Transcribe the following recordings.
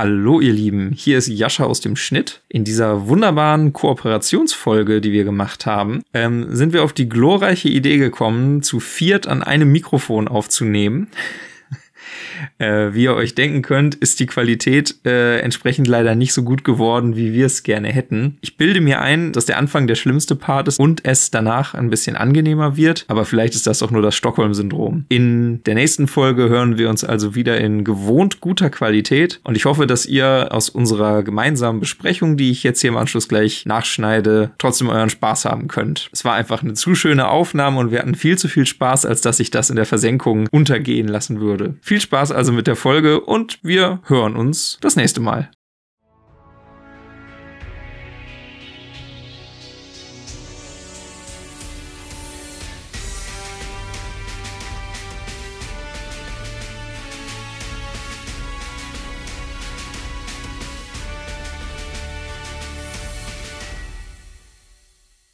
Hallo ihr Lieben, hier ist Jascha aus dem Schnitt. In dieser wunderbaren Kooperationsfolge, die wir gemacht haben, ähm, sind wir auf die glorreiche Idee gekommen, zu viert an einem Mikrofon aufzunehmen. Äh, wie ihr euch denken könnt, ist die Qualität äh, entsprechend leider nicht so gut geworden, wie wir es gerne hätten. Ich bilde mir ein, dass der Anfang der schlimmste Part ist und es danach ein bisschen angenehmer wird, aber vielleicht ist das auch nur das Stockholm-Syndrom. In der nächsten Folge hören wir uns also wieder in gewohnt guter Qualität und ich hoffe, dass ihr aus unserer gemeinsamen Besprechung, die ich jetzt hier im Anschluss gleich nachschneide, trotzdem euren Spaß haben könnt. Es war einfach eine zu schöne Aufnahme und wir hatten viel zu viel Spaß, als dass ich das in der Versenkung untergehen lassen würde. Viel Spaß also mit der Folge und wir hören uns das nächste Mal.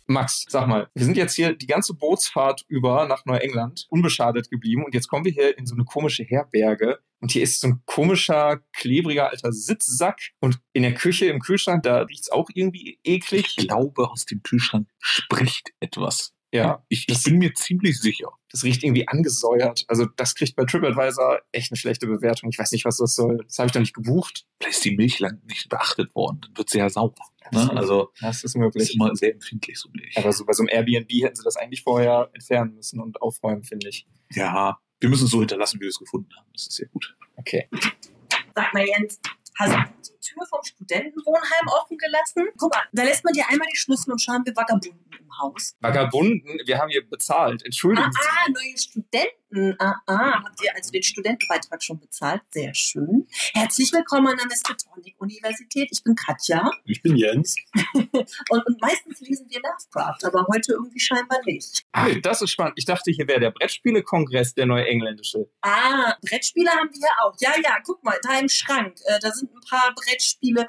Max, sag mal, wir sind jetzt hier die ganze Bootsfahrt über nach Neuengland unbeschadet geblieben und jetzt kommen wir hier in so eine komische Herberge und hier ist so ein komischer, klebriger alter Sitzsack und in der Küche, im Kühlschrank, da riecht's auch irgendwie eklig. Ich glaube, aus dem Kühlschrank spricht etwas. Ja, Ich, ich bin mir ziemlich sicher. das riecht irgendwie angesäuert. Also das kriegt bei TripAdvisor echt eine schlechte Bewertung. Ich weiß nicht, was das soll. Das habe ich doch nicht gebucht. Vielleicht ist die Milch lang nicht beachtet worden. Dann wird sie ja sauer. Ne? Also Das ist möglich. ist immer sehr empfindlich, so Milch. Aber so bei so einem Airbnb hätten sie das eigentlich vorher entfernen müssen und aufräumen, finde ich. Ja, wir müssen es so hinterlassen, wie wir es gefunden haben. Das ist sehr gut. Okay. Sag mal, Jens, hast du die Tür vom Studentenwohnheim offen gelassen? Guck mal, da lässt man dir einmal die Schlüssel und schon haben wir Vagabunden im Haus. Vagabunden, wir haben hier bezahlt. Entschuldigen Ah, ah, neue Studenten. Ah, ah, habt ihr also den Studentenbeitrag schon bezahlt? Sehr schön. Herzlich willkommen an der Miskatonic-Universität. Ich bin Katja Ich bin Jens. und, und meistens lesen wir Lovecraft, aber heute irgendwie scheinbar nicht. Ach, das ist spannend. Ich dachte, hier wäre der Brettspiele-Kongress, der neuengländische. Ah, Brettspiele haben wir ja auch. Ja, ja, guck mal, da im Schrank. Äh, da sind ein paar Brettspiele.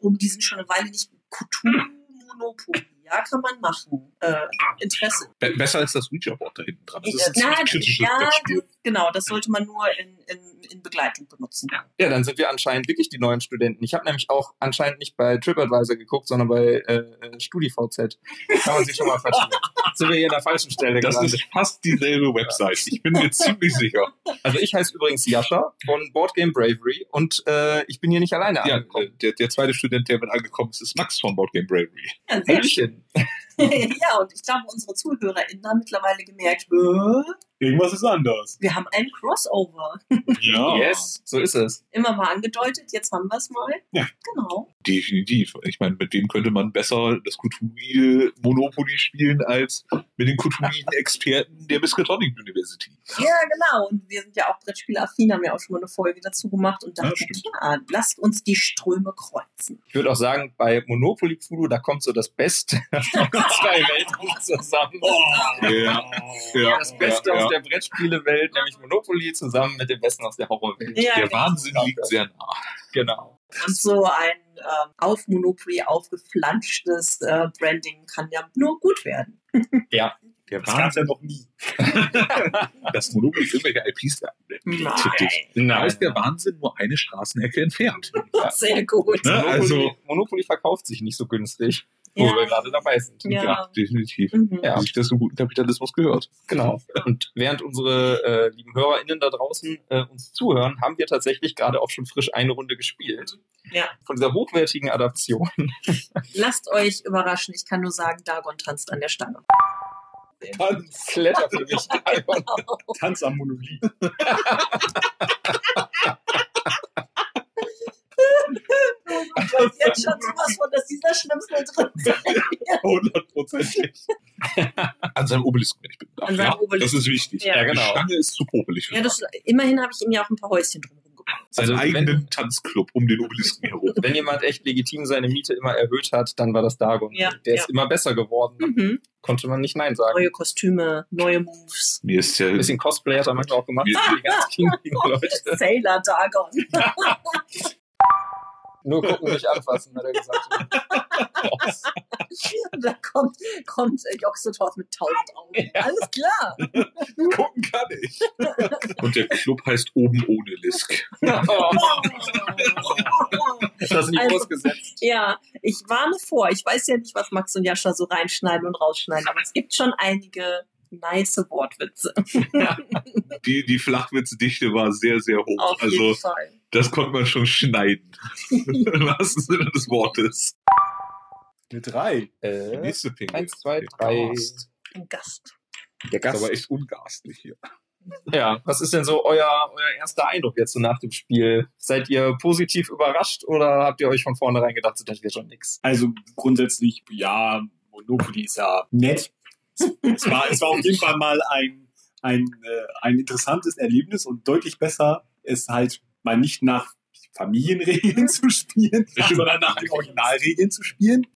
Oh, die sind schon eine Weile nicht. Cthulhu Monopoly. Ja, kann man machen. Äh, Interesse. Be besser als das Ouija-Board da hinten dran. Das ist ein Ja, ziemlich kritisches ja, das- genau, das sollte man nur in, in, in Begleitung benutzen. Ja, dann sind wir anscheinend wirklich die neuen Studenten. Ich habe nämlich auch anscheinend nicht bei TripAdvisor geguckt, sondern bei äh, äh, StudiVZ. Kann man sich schon mal verstehen. sind wir hier an der falschen Stelle Das gelandet. ist fast dieselbe Website. Ich bin mir ziemlich sicher. Also ich heiße übrigens Jascha von Boardgame Bravery und äh, ich bin hier nicht alleine Ja, angekommen. der, der zweite Student, der mit angekommen ist, ist Max von Board Game Bravery. Ja, sehr Hallöchen. schön. ja, und ich glaube, unsere ZuhörerInnen haben mittlerweile gemerkt, äh, Irgendwas ist anders. wir haben ein Crossover. Ja. Yes, so ist es. Immer mal angedeutet, jetzt haben wir es mal. Ja. Genau. Definitiv. Ich meine, mit wem könnte man besser das Cthulhu Monopoly spielen als mit den Cthulhu-Experten der Miskatonic University. Ja, genau. Und wir sind ja auch Brettspielaffin, haben ja auch schon mal eine Folge dazu gemacht und Ja, dachten, ja, lasst uns die Ströme kreuzen. Ich würde auch sagen, bei Monopoly Cthulhu, da kommt so das Beste zwei Welten zusammen. Ja. Ja. Das Beste ja, aus ja. der Brettspielewelt, nämlich Monopoly, zusammen mit dem Besten aus der Horrorwelt. Ja, Der genau. Wahnsinn liegt sehr nah. Genau. Und so ein ähm, auf Monopoly aufgeflanschtes äh, Branding kann ja nur gut werden. Ja. Der Das gab's ja noch nie. Das Monopoly irgendwelche IPs da. Da ist der Wahnsinn nur eine Straßenecke entfernt. Sehr gut. Ne? Monopoly, Also- Monopoly verkauft sich nicht so günstig, wo Ja. wir gerade dabei sind. Ja. Ja, definitiv. Mhm. Ja. Wie sich das so guten Kapitalismus gehört. Genau. Und während unsere äh, lieben HörerInnen da draußen äh, uns zuhören, haben wir tatsächlich gerade auch schon frisch eine Runde gespielt. Ja. Von dieser hochwertigen Adaption. Lasst euch überraschen. Ich kann nur sagen, Dagon tanzt an der Stange. Tanz, Kletter für mich. Tanz am Monolith. Ich weiß jetzt schon sowas von, dass dieser Schnipsel drin sein wird. Hundertprozentig. An seinem Obelisken, wenn ich bin. An seinem ja, Obelisken. Das ist wichtig. Ja. Genau. Die Stange ist zu popelig Ja, das, immerhin habe ich ihm ja auch ein paar Häuschen drumherum gebaut. Seinen Also, wenn- eigenen Tanzclub um den Obelisken herum. Wenn jemand echt legitim seine Miete immer erhöht hat, dann war das Dagon. Ja, Der ja. ist immer besser geworden. Mhm. Konnte man nicht Nein sagen. Neue Kostüme, neue Moves. Mir ist ja Ein bisschen Cosplay hat er manchmal auch gemacht. Ja. Die ganz Leute. Sailor Dagon. Nur gucken, nicht anfassen, hat er gesagt. da kommt, kommt Joxetorf mit tausend Augen. Alles klar. Gucken kann ich. Und der Club heißt Oben ohne Lisk. Oh. das Niveau Also- gesetzt. Ja, ich warne vor. Ich weiß ja nicht, was Max und Jascha so reinschneiden und rausschneiden, aber es gibt schon einige nice Wortwitze. Die, die Flachwitzdichte war sehr, sehr hoch. Auf jeden also, Fall. das konnte man schon schneiden. Im wahrsten Sinne des Wortes. Eine 3. Äh, Nächste Ping. eins, zwei, drei. Ein Gast. Der Das ist Gast. aber echt ungastlich hier. Ja, was ist denn so euer, euer erster Eindruck jetzt so nach dem Spiel? Seid ihr positiv überrascht oder habt ihr euch von vornherein gedacht, das wird schon nix? Also grundsätzlich, ja, Monopoly ist ja nett. Es war, es war auf jeden Fall mal ein, ein, äh, ein interessantes Erlebnis und deutlich besser, es halt mal nicht nach Familienregeln zu spielen, sondern nach den Originalregeln zu spielen.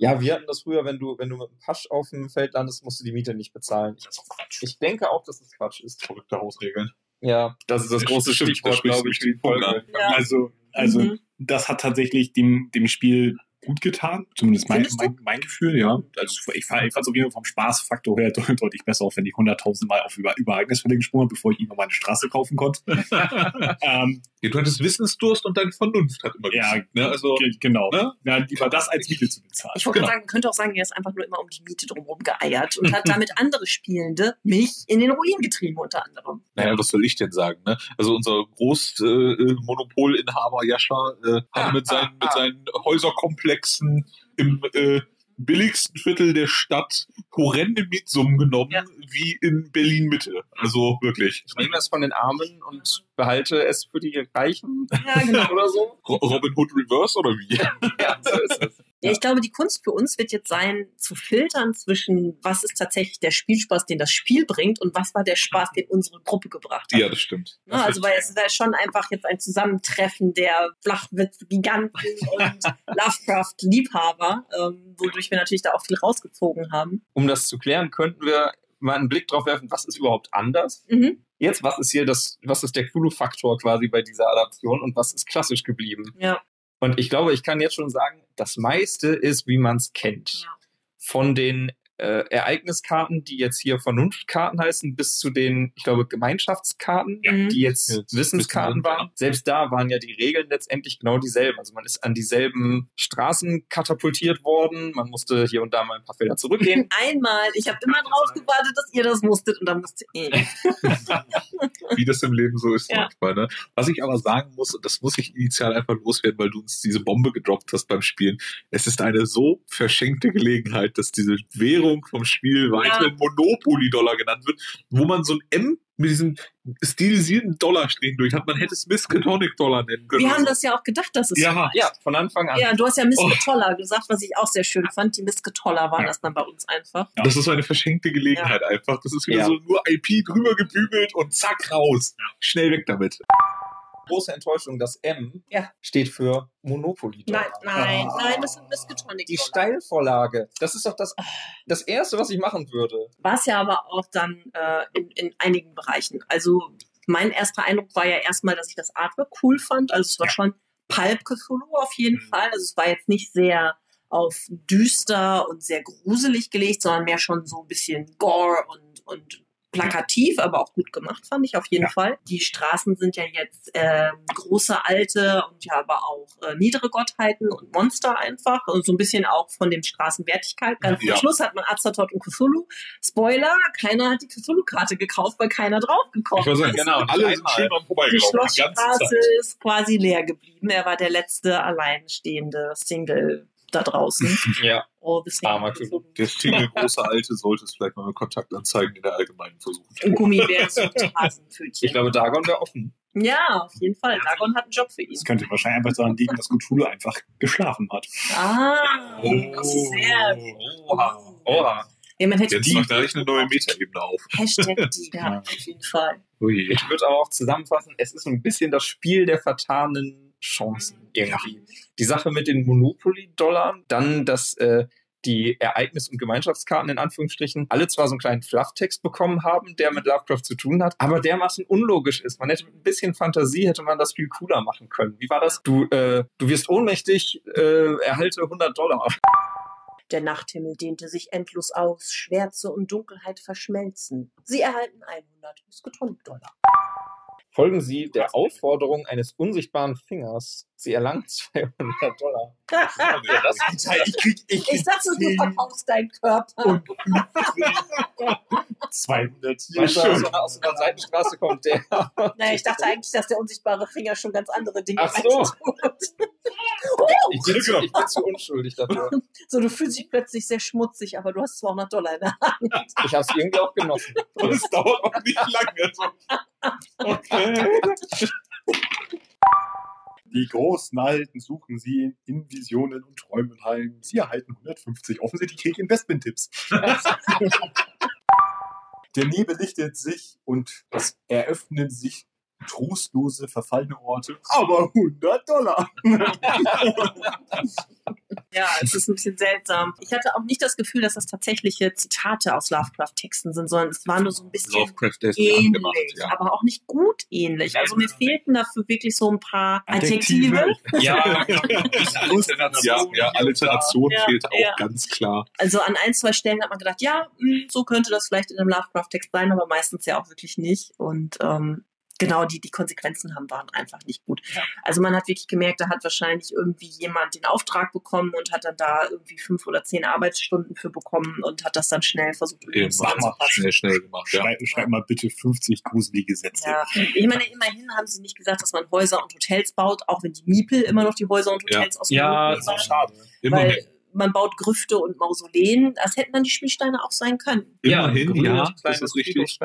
Ja, wir hatten das früher, wenn du, wenn du mit einem Pasch auf dem Feld landest, musst du die Miete nicht bezahlen. Ich, ich denke auch, dass es Quatsch ist. Verrückte Hausregeln. Ja, das ist das große Stimmt, Stichwort, glaube ich, für die Folge. Ja. Also, also Mhm. das hat tatsächlich dem, dem Spiel gut getan. Zumindest mein, mein, mein Gefühl, ja. Also ich fand es auf jeden Fall vom Spaßfaktor her de- deutlich besser, auch wenn ich 100.000 Mal auf über, über Ereignisfälle gesprungen habe, bevor ich irgendwann meine Straße kaufen konnte. ähm, Ja, du hattest Wissensdurst und deine Vernunft hat immer Ja, gesiegt, ne? Also, ge- genau. Ne? Ja, lieber das als Miete zu bezahlen. Ich wollte Genau. sagen, man könnte auch sagen, er ist einfach nur immer um die Miete drumherum geeiert und hat damit andere Spielende mich in den Ruin getrieben, unter anderem. naja, was soll ich denn sagen, ne? Also unser Großmonopolinhaber Jascha äh, hatte mit seinen, mit seinen Häuserkomplexen im äh, billigsten Viertel der Stadt horrende Mietsummen genommen, Ja. wie in Berlin Mitte. Also wirklich. Ich nehme es von den Armen und behalte es für die Reichen Ja, genau. oder so. Ro- Robin Hood Reverse oder wie? Ja, so ist es. Ja, ich glaube, die Kunst für uns wird jetzt sein, zu filtern zwischen, was ist tatsächlich der Spielspaß, den das Spiel bringt und was war der Spaß, den unsere Gruppe gebracht hat. Ja, das stimmt. Ne, also, weil es wäre schon einfach jetzt ein Zusammentreffen der Flachwitz-Giganten und Lovecraft-Liebhaber, ähm, wodurch wir natürlich da auch viel rausgezogen haben. Um das zu klären, könnten wir mal einen Blick drauf werfen, was ist überhaupt anders? Mhm. Jetzt, was ist hier das, was ist der Cthulhu-Faktor quasi bei dieser Adaption und was ist klassisch geblieben? Ja. Und ich glaube, ich kann jetzt schon sagen, das meiste ist, wie man es kennt. Ja. Von den äh, Ereigniskarten, die jetzt hier Vernunftkarten heißen, bis zu den, ich glaube, Gemeinschaftskarten, Mhm. die jetzt Jetzt Wissenskarten waren. Selbst da waren ja die Regeln letztendlich genau dieselben. Also man ist an dieselben Straßen katapultiert worden, man musste hier und da mal ein paar Felder zurückgehen. Einmal, ich habe immer drauf gewartet, dass ihr das musstet und dann musste ich. wie das im Leben so ist Ja. manchmal. Ne? Was ich aber sagen muss, und das muss ich initial einfach loswerden, weil du uns diese Bombe gedroppt hast beim Spielen. Es ist eine so verschenkte Gelegenheit, dass diese Währung vom Spiel weiterhin Monopoly-Dollar genannt wird, wo man so ein M mit diesem stilisierten Dollar stehen durch hat. Man hätte es Miskatonic-Dollar nennen können. Wir haben das ja auch gedacht, dass es Ja. ja, von Anfang an. Ja, du hast ja Miss Oh. Gesagt, was ich auch sehr schön fand. Die Miss Toller war Ja. das dann bei uns einfach. Ja. Das ist so eine verschenkte Gelegenheit einfach. Das ist wieder Ja. so nur IP drüber gebügelt und zack raus. Schnell weg damit. Große Enttäuschung, das M Ja. steht für Monopoly. Nein, nein, Ah. nein, das sind Miss Tonic. Die Steilvorlage. Das ist doch das, das Erste, was ich machen würde. War es ja aber auch dann äh, in, in einigen Bereichen. Also mein erster Eindruck war ja erstmal, dass ich das Artwork cool fand. Also es war schon Pulp Cthulhu auf jeden Mhm. Fall. Also es war jetzt nicht sehr auf düster und sehr gruselig gelegt, sondern mehr schon so ein bisschen Gore und, und plakativ, aber auch gut gemacht, fand ich auf jeden Ja. Fall. Die Straßen sind ja jetzt ähm, große, alte und ja aber auch äh, niedere Gottheiten und Monster einfach. Und so ein bisschen auch von den Straßenwertigkeit. Ganz Ja. zum Schluss hat man Azathoth und Cthulhu. Spoiler, keiner hat die Cthulhu-Karte gekauft, weil keiner draufgekommen sagen, ist. Genau, alle sind schön Die vorbeigelaufen. Die Schlossstraße ist quasi leer geblieben. Er war der letzte alleinstehende Single da draußen. Ja. Oh, bis Armer Cthulhu. Der Single große Alte sollte es vielleicht mal mit Kontaktanzeigen in der Allgemeinen versuchen. Ein Gummibärchen und Hasenpfötchen. Ich glaube, Dagon wäre offen. Ja, auf jeden Fall. Dagon hat einen Job für ihn. Das könnte wahrscheinlich einfach daran liegen, dass Cthulhu einfach geschlafen hat. Ah, Oh. das ist sehr Oha. Oha. Ja, man hätte Jetzt macht gleich eine neue Metaebene auf. Hashtag die, ja, auf jeden Fall. Ui. Ich würde aber auch zusammenfassen, es ist so ein bisschen das Spiel der vertanen Chancen irgendwie. Die Sache mit den Monopoly-Dollar, dann dass äh, die Ereignis- und Gemeinschaftskarten in Anführungsstrichen alle zwar so einen kleinen Flufftext bekommen haben, der mit Lovecraft zu tun hat, aber dermaßen unlogisch ist. Man hätte mit ein bisschen Fantasie hätte man das viel cooler machen können. Wie war das? Du, äh, du wirst ohnmächtig, äh, erhalte 100 Dollar. Der Nachthimmel dehnte sich endlos aus, Schwärze und Dunkelheit verschmelzen. Sie erhalten 100 Musketonik-Dollar. Folgen Sie der Aufforderung eines unsichtbaren Fingers. Sie erlangen 200 Dollar. Ja, das Alter, ich krieg, ich Ich sag so, du verkaufst deinen Körper. und 200 Weißt du, aus, einer- aus einer Seitenstraße kommt der. Naja, ich dachte eigentlich, dass der unsichtbare Finger schon ganz andere Dinge Ach so. tut. Ich bin, zu, ich bin zu unschuldig dafür. So, du fühlst dich plötzlich sehr schmutzig, aber du hast 200 Dollar in der Hand. Ich habe es irgendwie auch genossen. Und es dauert auch nicht lange. So. Okay. Die großen Alten suchen sie in Visionen und Träumen heim. Sie erhalten 150 offensichtlich Investment-Tipps. Der Nebel lichtet sich und es eröffnen sich trostlose, verfallene Orte. Aber 100 Dollar. Ja, es ist ein bisschen seltsam. Ich hatte auch nicht das Gefühl, dass das tatsächliche Zitate aus Lovecraft-Texten sind, sondern es war nur so ein bisschen Lovecraft ist ähnlich, angemacht, ja. aber auch nicht gut ähnlich. Also mir fehlten dafür wirklich so ein paar Adjektive. Adjektive. Ja, Ja, ja, Alliteration Ja, fehlt auch ja. ganz klar. Also an ein, zwei Stellen hat man gedacht, ja, mh, so könnte das vielleicht in einem Lovecraft-Text sein, aber meistens ja auch wirklich nicht. Und ähm, genau die, die Konsequenzen haben waren einfach nicht gut. Also man hat wirklich gemerkt, da hat wahrscheinlich irgendwie jemand den Auftrag bekommen und hat dann da irgendwie fünf oder zehn Arbeitsstunden für bekommen und hat das dann schnell versucht, Eben, mach mal schnell, schnell gemacht. Ja. Schreib, schreib mal bitte 50 gruselige Sätze. Ja, ich meine, immerhin haben sie nicht gesagt, dass man Häuser und Hotels baut, auch wenn die Miepel immer noch die Häuser und Ja. Hotels aus ja, Monopoly das ist schade. Immerhin, Weil man baut Grüfte und Mausoleen. Das hätten dann die Spielsteine auch sein können. immerhin, grünes, ja, das ist richtig.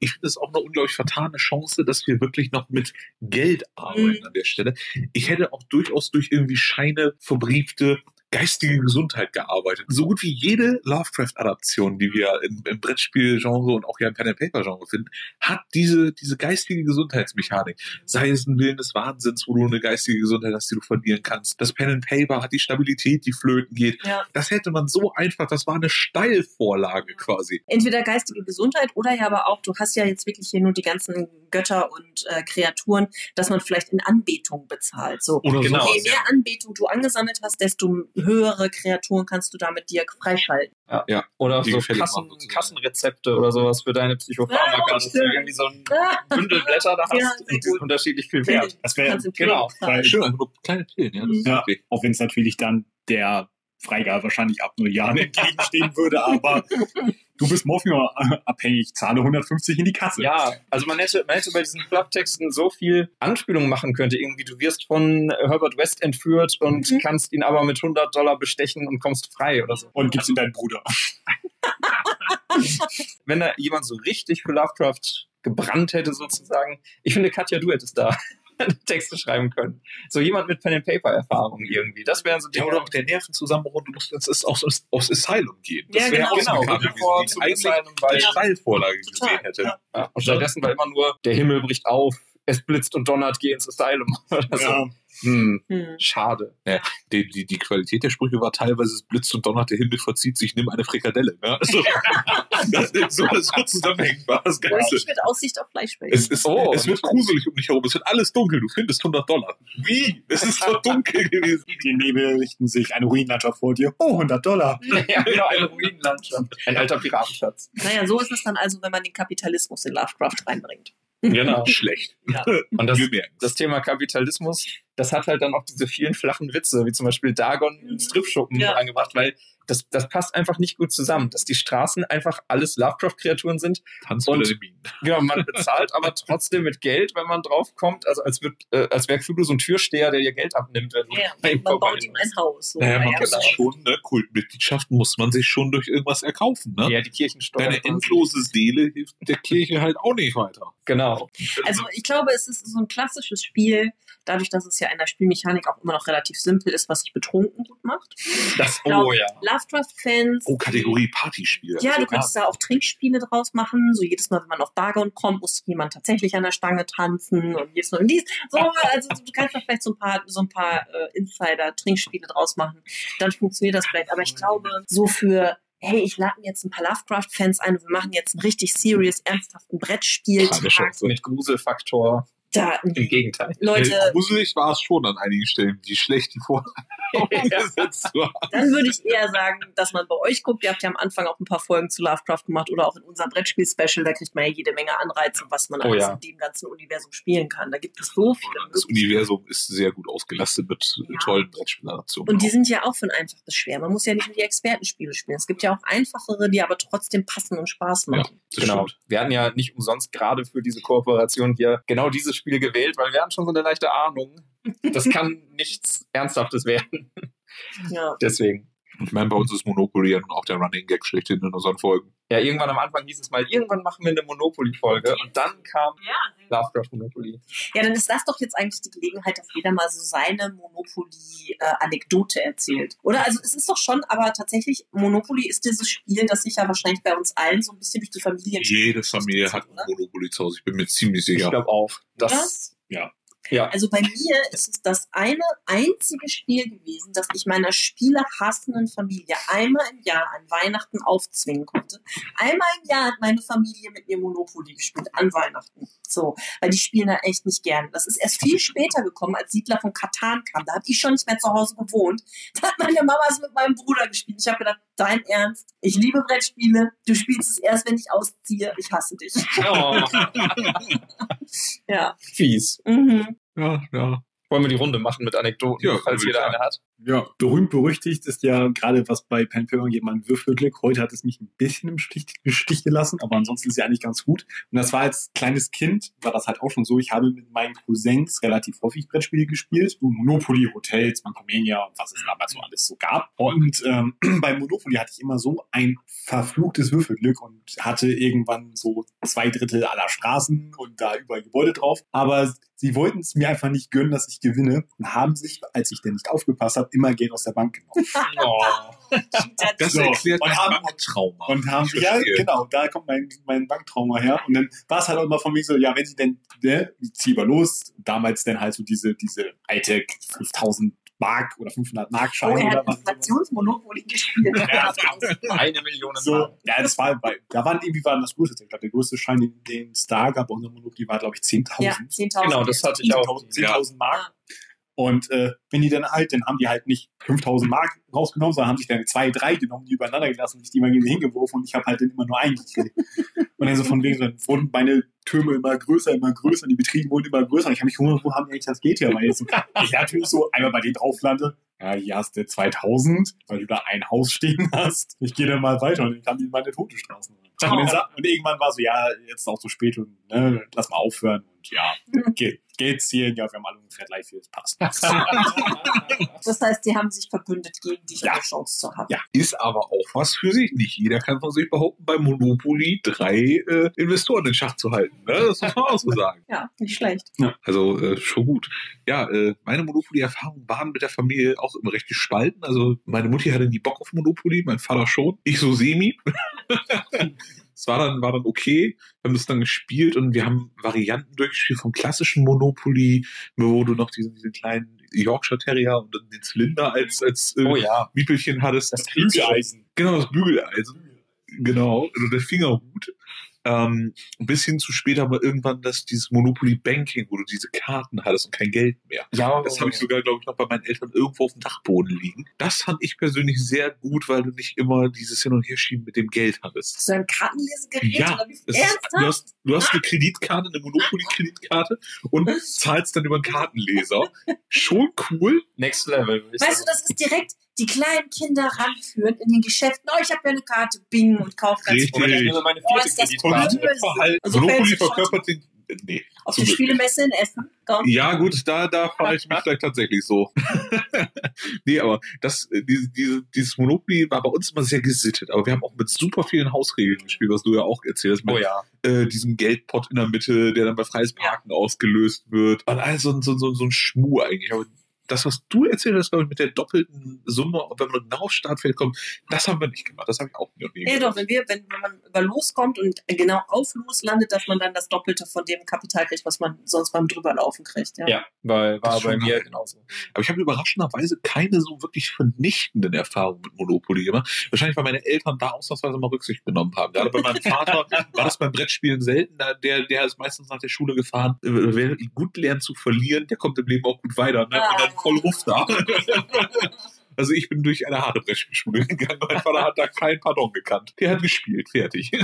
Ich finde es auch eine unglaublich vertane Chance, dass wir wirklich noch mit Geld arbeiten Mhm. an der Stelle. Ich hätte auch durchaus durch irgendwie Scheine verbriefte geistige Gesundheit gearbeitet. So gut wie jede Lovecraft-Adaption, die wir im, im Brettspiel-Genre und auch ja im Pen-and-Paper-Genre finden, hat diese, diese geistige Gesundheitsmechanik. Sei es ein Willen des Wahnsinns, wo du eine geistige Gesundheit hast, die du verlieren kannst. Das Pen-and-Paper hat die Stabilität, die flöten geht. Ja. Das hätte man so einfach, das war eine Steilvorlage quasi. Entweder geistige Gesundheit oder ja aber auch, du hast ja jetzt wirklich hier nur die ganzen Götter und äh, Kreaturen, dass man vielleicht in Anbetung bezahlt. So. Oder Genau. Je mehr Anbetung du angesammelt hast, desto höhere Kreaturen kannst du damit dir freischalten. Oder Die so gefällig Kassen, machen. Kassenrezepte oder sowas für deine Psychopharmaka, Ja, dass du irgendwie so ein Bündel Blätter da hast Ja, und gut. unterschiedlich viel wert. Das wäre, genau. Schön, kleine Pillen, ja. Das ist Ja. auch wenn es natürlich dann der Freigabe wahrscheinlich ab nur Jahren entgegenstehen würde, aber du bist morphinabhängig, zahle 150 in die Kasse. Ja, also man hätte, man hätte bei diesen Flaptexten so viel Anspielung machen könnte. Irgendwie, du wirst von Herbert West entführt und Mhm. kannst ihn aber mit 100 Dollar bestechen und kommst frei oder so. Und gibst ihm deinen Bruder. Wenn da jemand so richtig für Lovecraft gebrannt hätte sozusagen. Ich finde, Katja, du hättest da Texte schreiben können. So jemand mit Pen-and-Paper-Erfahrung irgendwie. Das wären so Ja, Dinge. oder auch der Nervenzusammenbruch, du musst jetzt aufs, aufs Asylum gehen. Das Ja, wäre genau. auch Genau, bevor zum ich Asylum, weil- als Steilvorlage Total, gesehen hätte. ja. Ja, und stattdessen war immer nur, der Himmel bricht auf, es blitzt und donnert, geh ins Asylum. Oder so. Ja. Hm, Hm. schade. Die, die, die Qualität der Sprüche war teilweise, es blitzt und donnert, der Himmel verzieht sich, nimm eine Frikadelle. Ne? Also, das ist so, so zusammenhängend war das ich mit Aussicht auf Fleischbällchen. Es, ist, Oh. es wird gruselig um dich herum, es wird alles dunkel, du findest 100 Dollar. Wie? Es ist so dunkel gewesen. Die Nebel richten sich eine Ruinlandschaft vor dir. Oh, 100 Dollar. ja, genau, eine Ruinenlandschaft. Ein alter Piratenschatz. Naja, so ist es dann also, wenn man den Kapitalismus in Lovecraft reinbringt. Genau. Schlecht. Ja. Und das, das Thema Kapitalismus, das hat halt dann auch diese vielen flachen Witze, wie zum Beispiel Dagon Mhm. in Stripschuppen Ja. reingebracht, weil das, das passt einfach nicht gut zusammen, dass die Straßen einfach alles Lovecraft-Kreaturen sind. Tanz Und-. Genau, man bezahlt aber trotzdem mit Geld, wenn man draufkommt. Also als, wird, äh, als wäre Cthulhu so ein Türsteher, der dir Geld abnimmt. Wenn Ja, man vorbei baut ihm ein Haus. So. Naja, man Ja, muss genau. schon, ne, Kultmitgliedschaften muss man sich schon durch irgendwas erkaufen, ne? Ja, die Kirchensteuer. Deine endlose Seele hilft der Kirche halt auch nicht weiter. Genau. Also ich glaube, es ist so ein klassisches Spiel, dadurch, dass es ja in der Spielmechanik auch immer noch relativ simpel ist, was sich betrunken gut macht. Das, glaub- oh ja. Lovecraft-Fans. Oh, Kategorie Partyspiel. Ja, du könntest da auch Trinkspiele draus machen. So jedes Mal, wenn man auf Dagon kommt, muss jemand tatsächlich an der Stange tanzen und jedes Mal und dies. So, also du kannst da vielleicht so ein paar, so ein paar äh, Insider-Trinkspiele draus machen. Dann funktioniert das vielleicht. Aber ich glaube, so für hey, ich lade mir jetzt ein paar Lovecraft-Fans ein und wir machen jetzt einen richtig serious, ernsthaften Brettspieltag. Keine Chance. Mit Gruselfaktor. Da, Im Gegenteil. Leute, gruselig war es schon an einigen Stellen, wie schlecht die Vorlage umgesetzt zu haben. Dann würde ich eher sagen, dass man bei euch guckt. Ihr habt ja am Anfang auch ein paar Folgen zu Lovecraft gemacht oder auch in unserem Brettspiel-Special. Da kriegt man ja jede Menge Anreize, was man Oh alles ja. in dem ganzen Universum spielen kann. Da gibt es so viele Das. Universum ist sehr gut ausgelastet mit Ja. tollen Brettspielanationen. Und die sind ja auch von einfach bis schwer. Man muss ja nicht nur die Expertenspiele spielen. Es gibt ja auch einfachere, die aber trotzdem passen und Spaß ja, machen. das Genau. stimmt. Wir hatten ja nicht umsonst gerade für diese Kooperation hier genau dieses Spiel gewählt, weil wir hatten schon so eine leichte Ahnung. Das kann nichts Ernsthaftes werden. Ja. Deswegen. Ich meine, bei uns ist Monopoly ja nun auch der Running Gag schlechthin in unseren Folgen. Ja, irgendwann am Anfang hieß es mal, irgendwann machen wir eine Monopoly-Folge. Und dann kam Lovecraft Monopoly. Ja, dann ist das doch jetzt eigentlich die Gelegenheit, dass jeder mal so seine Monopoly-Anekdote erzählt. Oder? Also es ist doch schon, aber tatsächlich, Monopoly ist dieses Spiel, das sich ja wahrscheinlich bei uns allen so ein bisschen durch die Familie Jede Familie hat oder? ein Monopoly zu Hause. Ich bin mir ziemlich Ich sicher. glaube auch. Das, Ja. ja. Also bei mir ist es das eine einzige Spiel gewesen, das ich meiner spielehassenden Familie einmal im Jahr an Weihnachten aufzwingen konnte. Einmal im Jahr hat meine Familie mit mir Monopoly gespielt, an Weihnachten. So, weil die spielen da echt nicht gern. Das ist erst viel später gekommen, als Siedler von Katan kam. Da habe ich schon nicht mehr zu Hause gewohnt. Da hat meine Mama es mit meinem Bruder gespielt. Ich habe gedacht, dein Ernst? Ich liebe Brettspiele. Du spielst es erst, wenn ich ausziehe. Ich hasse dich. Oh, Ja. fies. Mhm. Ja, ja. Wollen wir die Runde machen mit Anekdoten, Ja, falls jeder eine hat? Ja, berühmt berüchtigt ist ja gerade was bei Pen Paper jemand Würfelglück. Heute hat es mich ein bisschen im Stich, im Stich gelassen, aber ansonsten ist es ja eigentlich ganz gut. Und das war als kleines Kind, war das halt auch schon so. Ich habe mit meinen Cousins relativ häufig Brettspiele gespielt. So Monopoly, Hotels, Bancomania und was es damals so alles so gab. Und ähm, bei Monopoly hatte ich immer so ein verfluchtes Würfelglück und hatte irgendwann so zwei Drittel aller Straßen und da überall Gebäude drauf. Aber sie wollten es mir einfach nicht gönnen, dass ich gewinne und haben sich, als ich denn nicht aufgepasst habe, immer Geld aus der Bank genommen. Oh. Das So, erklärt und mein haben- Trauma. Und haben, ja, genau, da kommt mein, mein Banktrauma her. Und dann war es halt auch immer von mir so, ja, wenn sie denn, ne, ich zieh mal los. Damals dann halt so diese, diese alte 5000 Mark oder 500 Mark Oh, Scheine er oder hat was. Inflationsmonopoly gespielt. Ja, Eine Million So, ja, das war bei, da waren irgendwie waren das größte. Ich glaube, der größte Schein, den, den es da gab, bei unserem Monopoly war, glaube ich, 10.000. Ja, 10.000. Genau, das hatte ich auch. 10.000 10.000 Mark. Und äh, wenn die dann halt, dann haben die halt nicht 5000 Mark rausgenommen, sondern haben sich dann zwei, drei genommen, die übereinander gelassen und ich die mal hingeworfen und ich habe halt dann immer nur einen gekriegt. und dann so von wegen, dann wurden meine Türme immer größer, immer größer, die Betriebe wurden immer größer und ich habe mich gewundert, wo haben eigentlich das geht hier? Weil jetzt so, ich natürlich so einmal bei denen drauf lande, ja, hier hast du 2000, weil du da ein Haus stehen hast. Ich gehe dann mal weiter und dann kamen die in meine tote Straßen. Und, dann sa- und irgendwann war so, ja, jetzt ist auch zu spät und ne, lass mal aufhören und ja, Ge Geld ziehen, ja, wir haben alle ungefähr gleich viel, das passt. Das heißt, die haben sich verbündet, gegen dich Ja. eine Chance zu haben. Ja. Ist aber auch was für sich. Nicht jeder kann von sich behaupten, bei Monopoly drei äh, Investoren in Schach zu halten. Ne? Das muss man auch so sagen. Ja, nicht schlecht. Also äh, schon gut. Ja, äh, meine Monopoly-Erfahrungen waren mit der Familie auch immer recht gespalten. Also meine Mutti hatte nie Bock auf Monopoly, mein Vater schon. Ich so semi. Es war dann, war dann okay. Wir haben das dann gespielt und wir haben Varianten durchgespielt vom klassischen Monopoly, wo du noch diesen, diesen kleinen Yorkshire Terrier und dann den Zylinder als, als äh, Oh ja. Miepelchen hattest. Das Bügeleisen. Genau, das Bügeleisen. Genau, also der Fingerhut. Ähm, bis hin zu später aber irgendwann das, dieses Monopoly Banking, wo du diese Karten hattest und kein Geld mehr. Ja, Das habe ich sogar, glaube ich, noch bei meinen Eltern irgendwo auf dem Dachboden liegen. Das fand ich persönlich sehr gut, weil du nicht immer dieses Hin- und Herschieben mit dem Geld hattest. Hast du ein Kartenlesegerät? Ja, oder wie? Ernsthaft? du, hast, du hast eine Kreditkarte, eine Monopoly-Kreditkarte und zahlst dann über einen Kartenleser. Schon cool. Next Level. Weißt du, das ist direkt die kleinen Kinder ranführen in den Geschäften. Oh, ich habe ja eine Karte, Bing, und kauf ganz Richtig. Moment, ich nehme meine Oh, ist das. Verhalten. Also schon- verkörpert den. Nee. auf nicht. Spielemesse in Essen. Komm. Ja, gut, da, da fahre ich mich vielleicht tatsächlich so. nee, aber das, äh, diese, diese, dieses Monopoly war bei uns immer sehr gesittet. Aber wir haben auch mit super vielen Hausregeln gespielt, was du ja auch erzählst. Mit Oh ja. äh, diesem Geldpot in der Mitte, der dann bei freies Parken ausgelöst wird. Und all so, ein- so, so, so ein Schmuh eigentlich. Aber das, was du erzählt hast, glaube ich, mit der doppelten Summe, wenn man genau aufs Startfeld kommt, das haben wir nicht gemacht. Das habe ich auch nie Ja, gemacht. doch, wenn, wir, wenn, wenn man über Los kommt und genau auf Los landet, dass man dann das Doppelte von dem Kapital kriegt, was man sonst beim Drüberlaufen kriegt. Ja. Ja, weil war bei mir genauso. Aber ich habe überraschenderweise keine so wirklich vernichtenden Erfahrungen mit Monopoly gemacht. Wahrscheinlich, weil meine Eltern da ausnahmsweise mal Rücksicht genommen haben. Gerade bei meinem Vater war das beim Brettspielen selten. Der, der ist meistens nach der Schule gefahren. Äh, Wer gut lernt zu verlieren, der kommt im Leben auch gut weiter. Ne? Und dann voll Ruf da. Also ich bin durch eine harte Brettspielschule gegangen. Mein Vater hat da kein Pardon gekannt. Der hat gespielt, fertig.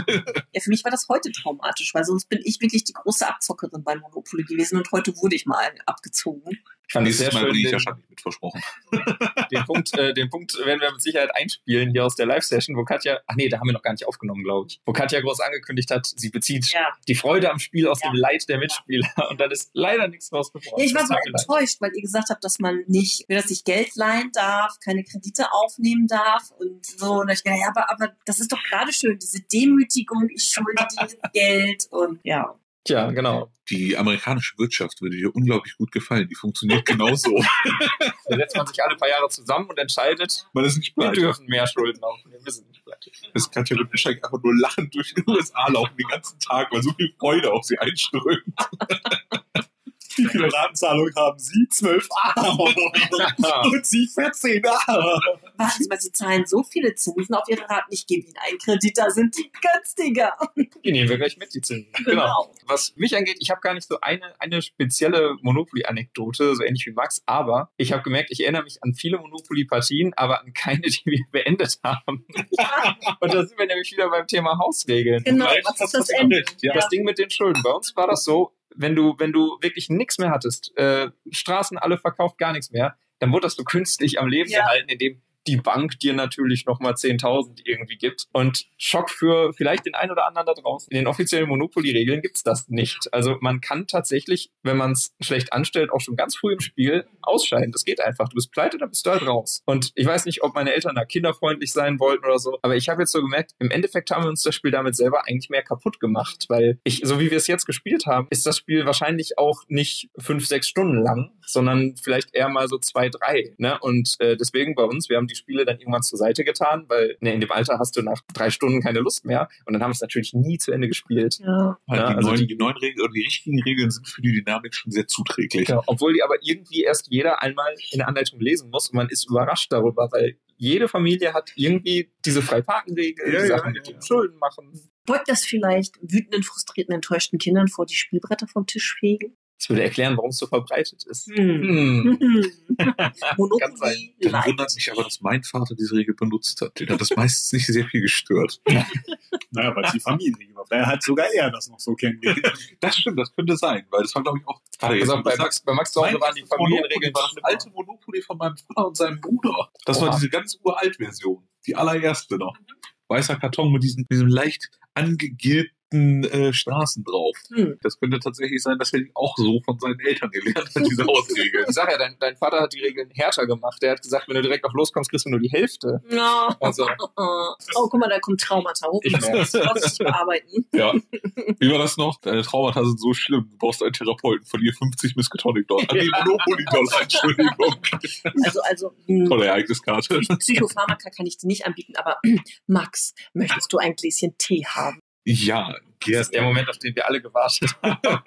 Ja, für mich war das heute traumatisch, weil sonst bin ich wirklich die große Abzockerin bei Monopoly gewesen und heute wurde ich mal abgezogen. Ich fand es Nächstes sehr Mal schön, bringe ich ja nicht mit versprochen. den, Punkt, äh, den Punkt werden wir mit Sicherheit einspielen hier aus der Live-Session, wo Katja, ach nee, da haben wir noch gar nicht aufgenommen, glaube ich, wo Katja groß angekündigt hat, sie bezieht Ja. die Freude am Spiel aus Ja. dem Leid der Mitspieler und dann ist leider nichts draus geworden. Ja, ich war so enttäuscht, weil ihr gesagt habt, dass man nicht, dass ich Geld leihen darf, keine Kredite aufnehmen darf und so. Und da hab ich gedacht, ja, aber, aber das ist doch gerade schön, diese Demütigung, ich schulde dir Geld und ja. Tja, genau. Die amerikanische Wirtschaft würde dir unglaublich gut gefallen. Die funktioniert genauso. Da setzt man sich alle paar Jahre zusammen und entscheidet, Man ist nicht wir dürfen mehr Schulden aufnehmen. Wir sind nicht pleite. Das kann ja wahrscheinlich einfach nur lachend durch die USA laufen den ganzen Tag, weil so viel Freude auf sie einströmt. Wie viele Ratenzahlungen haben Sie? 12 A. Und Sie 14 A. Warten Sie mal, Sie zahlen so viele Zinsen auf Ihre Raten, ich gebe Ihnen einen Kredit, da sind die günstiger. Die nehmen wir gleich mit, die Zinsen. Genau. Genau. Was mich angeht, ich habe gar nicht so eine, eine spezielle Monopoly-Anekdote, so ähnlich wie Max, aber ich habe gemerkt, ich erinnere mich an viele Monopoly-Partien, aber an keine, die wir beendet haben. Und da sind wir nämlich wieder beim Thema Hausregeln. Genau, das ist das recht, ja. Das Ding mit den Schulden. Bei uns war das so, wenn du, wenn du wirklich nichts mehr hattest, äh, Straßen alle verkauft, gar nichts mehr, dann wurde das so künstlich am Leben Ja. gehalten, indem die Bank dir natürlich nochmal 10.000 irgendwie gibt. Und Schock für vielleicht den einen oder anderen da draußen. In den offiziellen Monopoly-Regeln gibt's das nicht. Also man kann tatsächlich, wenn man es schlecht anstellt, auch schon ganz früh im Spiel ausscheiden. Das geht einfach. Du bist pleite, dann bist du halt raus. Und ich weiß nicht, ob meine Eltern da kinderfreundlich sein wollten oder so, aber ich habe jetzt so gemerkt, im Endeffekt haben wir uns das Spiel damit selber eigentlich mehr kaputt gemacht, weil ich, so wie wir es jetzt gespielt haben, ist das Spiel wahrscheinlich auch nicht fünf, sechs Stunden lang, sondern vielleicht eher mal so zwei, drei. Ne? Und äh, deswegen bei uns, wir haben die Spiele dann irgendwann zur Seite getan, weil ne, in dem Alter hast du nach drei Stunden keine Lust mehr. Und dann haben wir es natürlich nie zu Ende gespielt. Ja. Weil Ja, die, also neuen, die- die, neuen Regeln oder die richtigen Regeln sind für die Dynamik schon sehr zuträglich. Ja, obwohl die aber irgendwie erst jeder einmal in der Anleitung lesen muss und man ist überrascht darüber, weil jede Familie hat irgendwie diese Freiparkenregel, Ja, die ja, Sachen ja, mit den ja. Schulden machen. Beugt das vielleicht wütenden, frustrierten, enttäuschten Kindern vor, die Spielbretter vom Tisch fegen? Das würde erklären, warum es so verbreitet ist. Hm. Hm. Monopoly. Dann wundert mich aber, dass mein Vater diese Regel benutzt hat. Den hat das meistens nicht sehr viel gestört. Naja, weil es die Familie war. Daher hat sogar er das noch so kennengelernt. Das stimmt, das könnte sein, weil das war, glaube ich, auch. Warte, Also bei Max, bei Max zu Hause waren die Familienregeln Monopoly war das alte Monopoly von meinem Vater und seinem Bruder. Das war Oha. diese ganz uralt Version. Die allererste noch. Weißer Karton mit diesem, diesem leicht angegilbten äh, Straßen drauf. Hm. Das könnte tatsächlich sein, dass er die auch so von seinen Eltern gelernt hat, diese Hausregeln. Ich sag ja, dein, dein Vater hat die Regeln härter gemacht. Der hat gesagt, wenn du direkt auf loskommst, kriegst du nur die Hälfte. Ja. Also, Oh, guck mal, da kommt Traumata hoch. Ich Das muss ich bearbeiten. Ja. Wie war das noch? Deine Traumata sind so schlimm. Du brauchst einen Therapeuten. Verlier 50 Miskatonic Dollar. Nee, Ja. Monopoly Dollar, Entschuldigung. Also, also, hm, Tolle Ereigniskarte. Psychopharmaka kann ich dir nicht anbieten, aber Max, möchtest du ein Gläschen Tee haben? Ja, das ist der. Moment, auf den wir alle gewartet haben.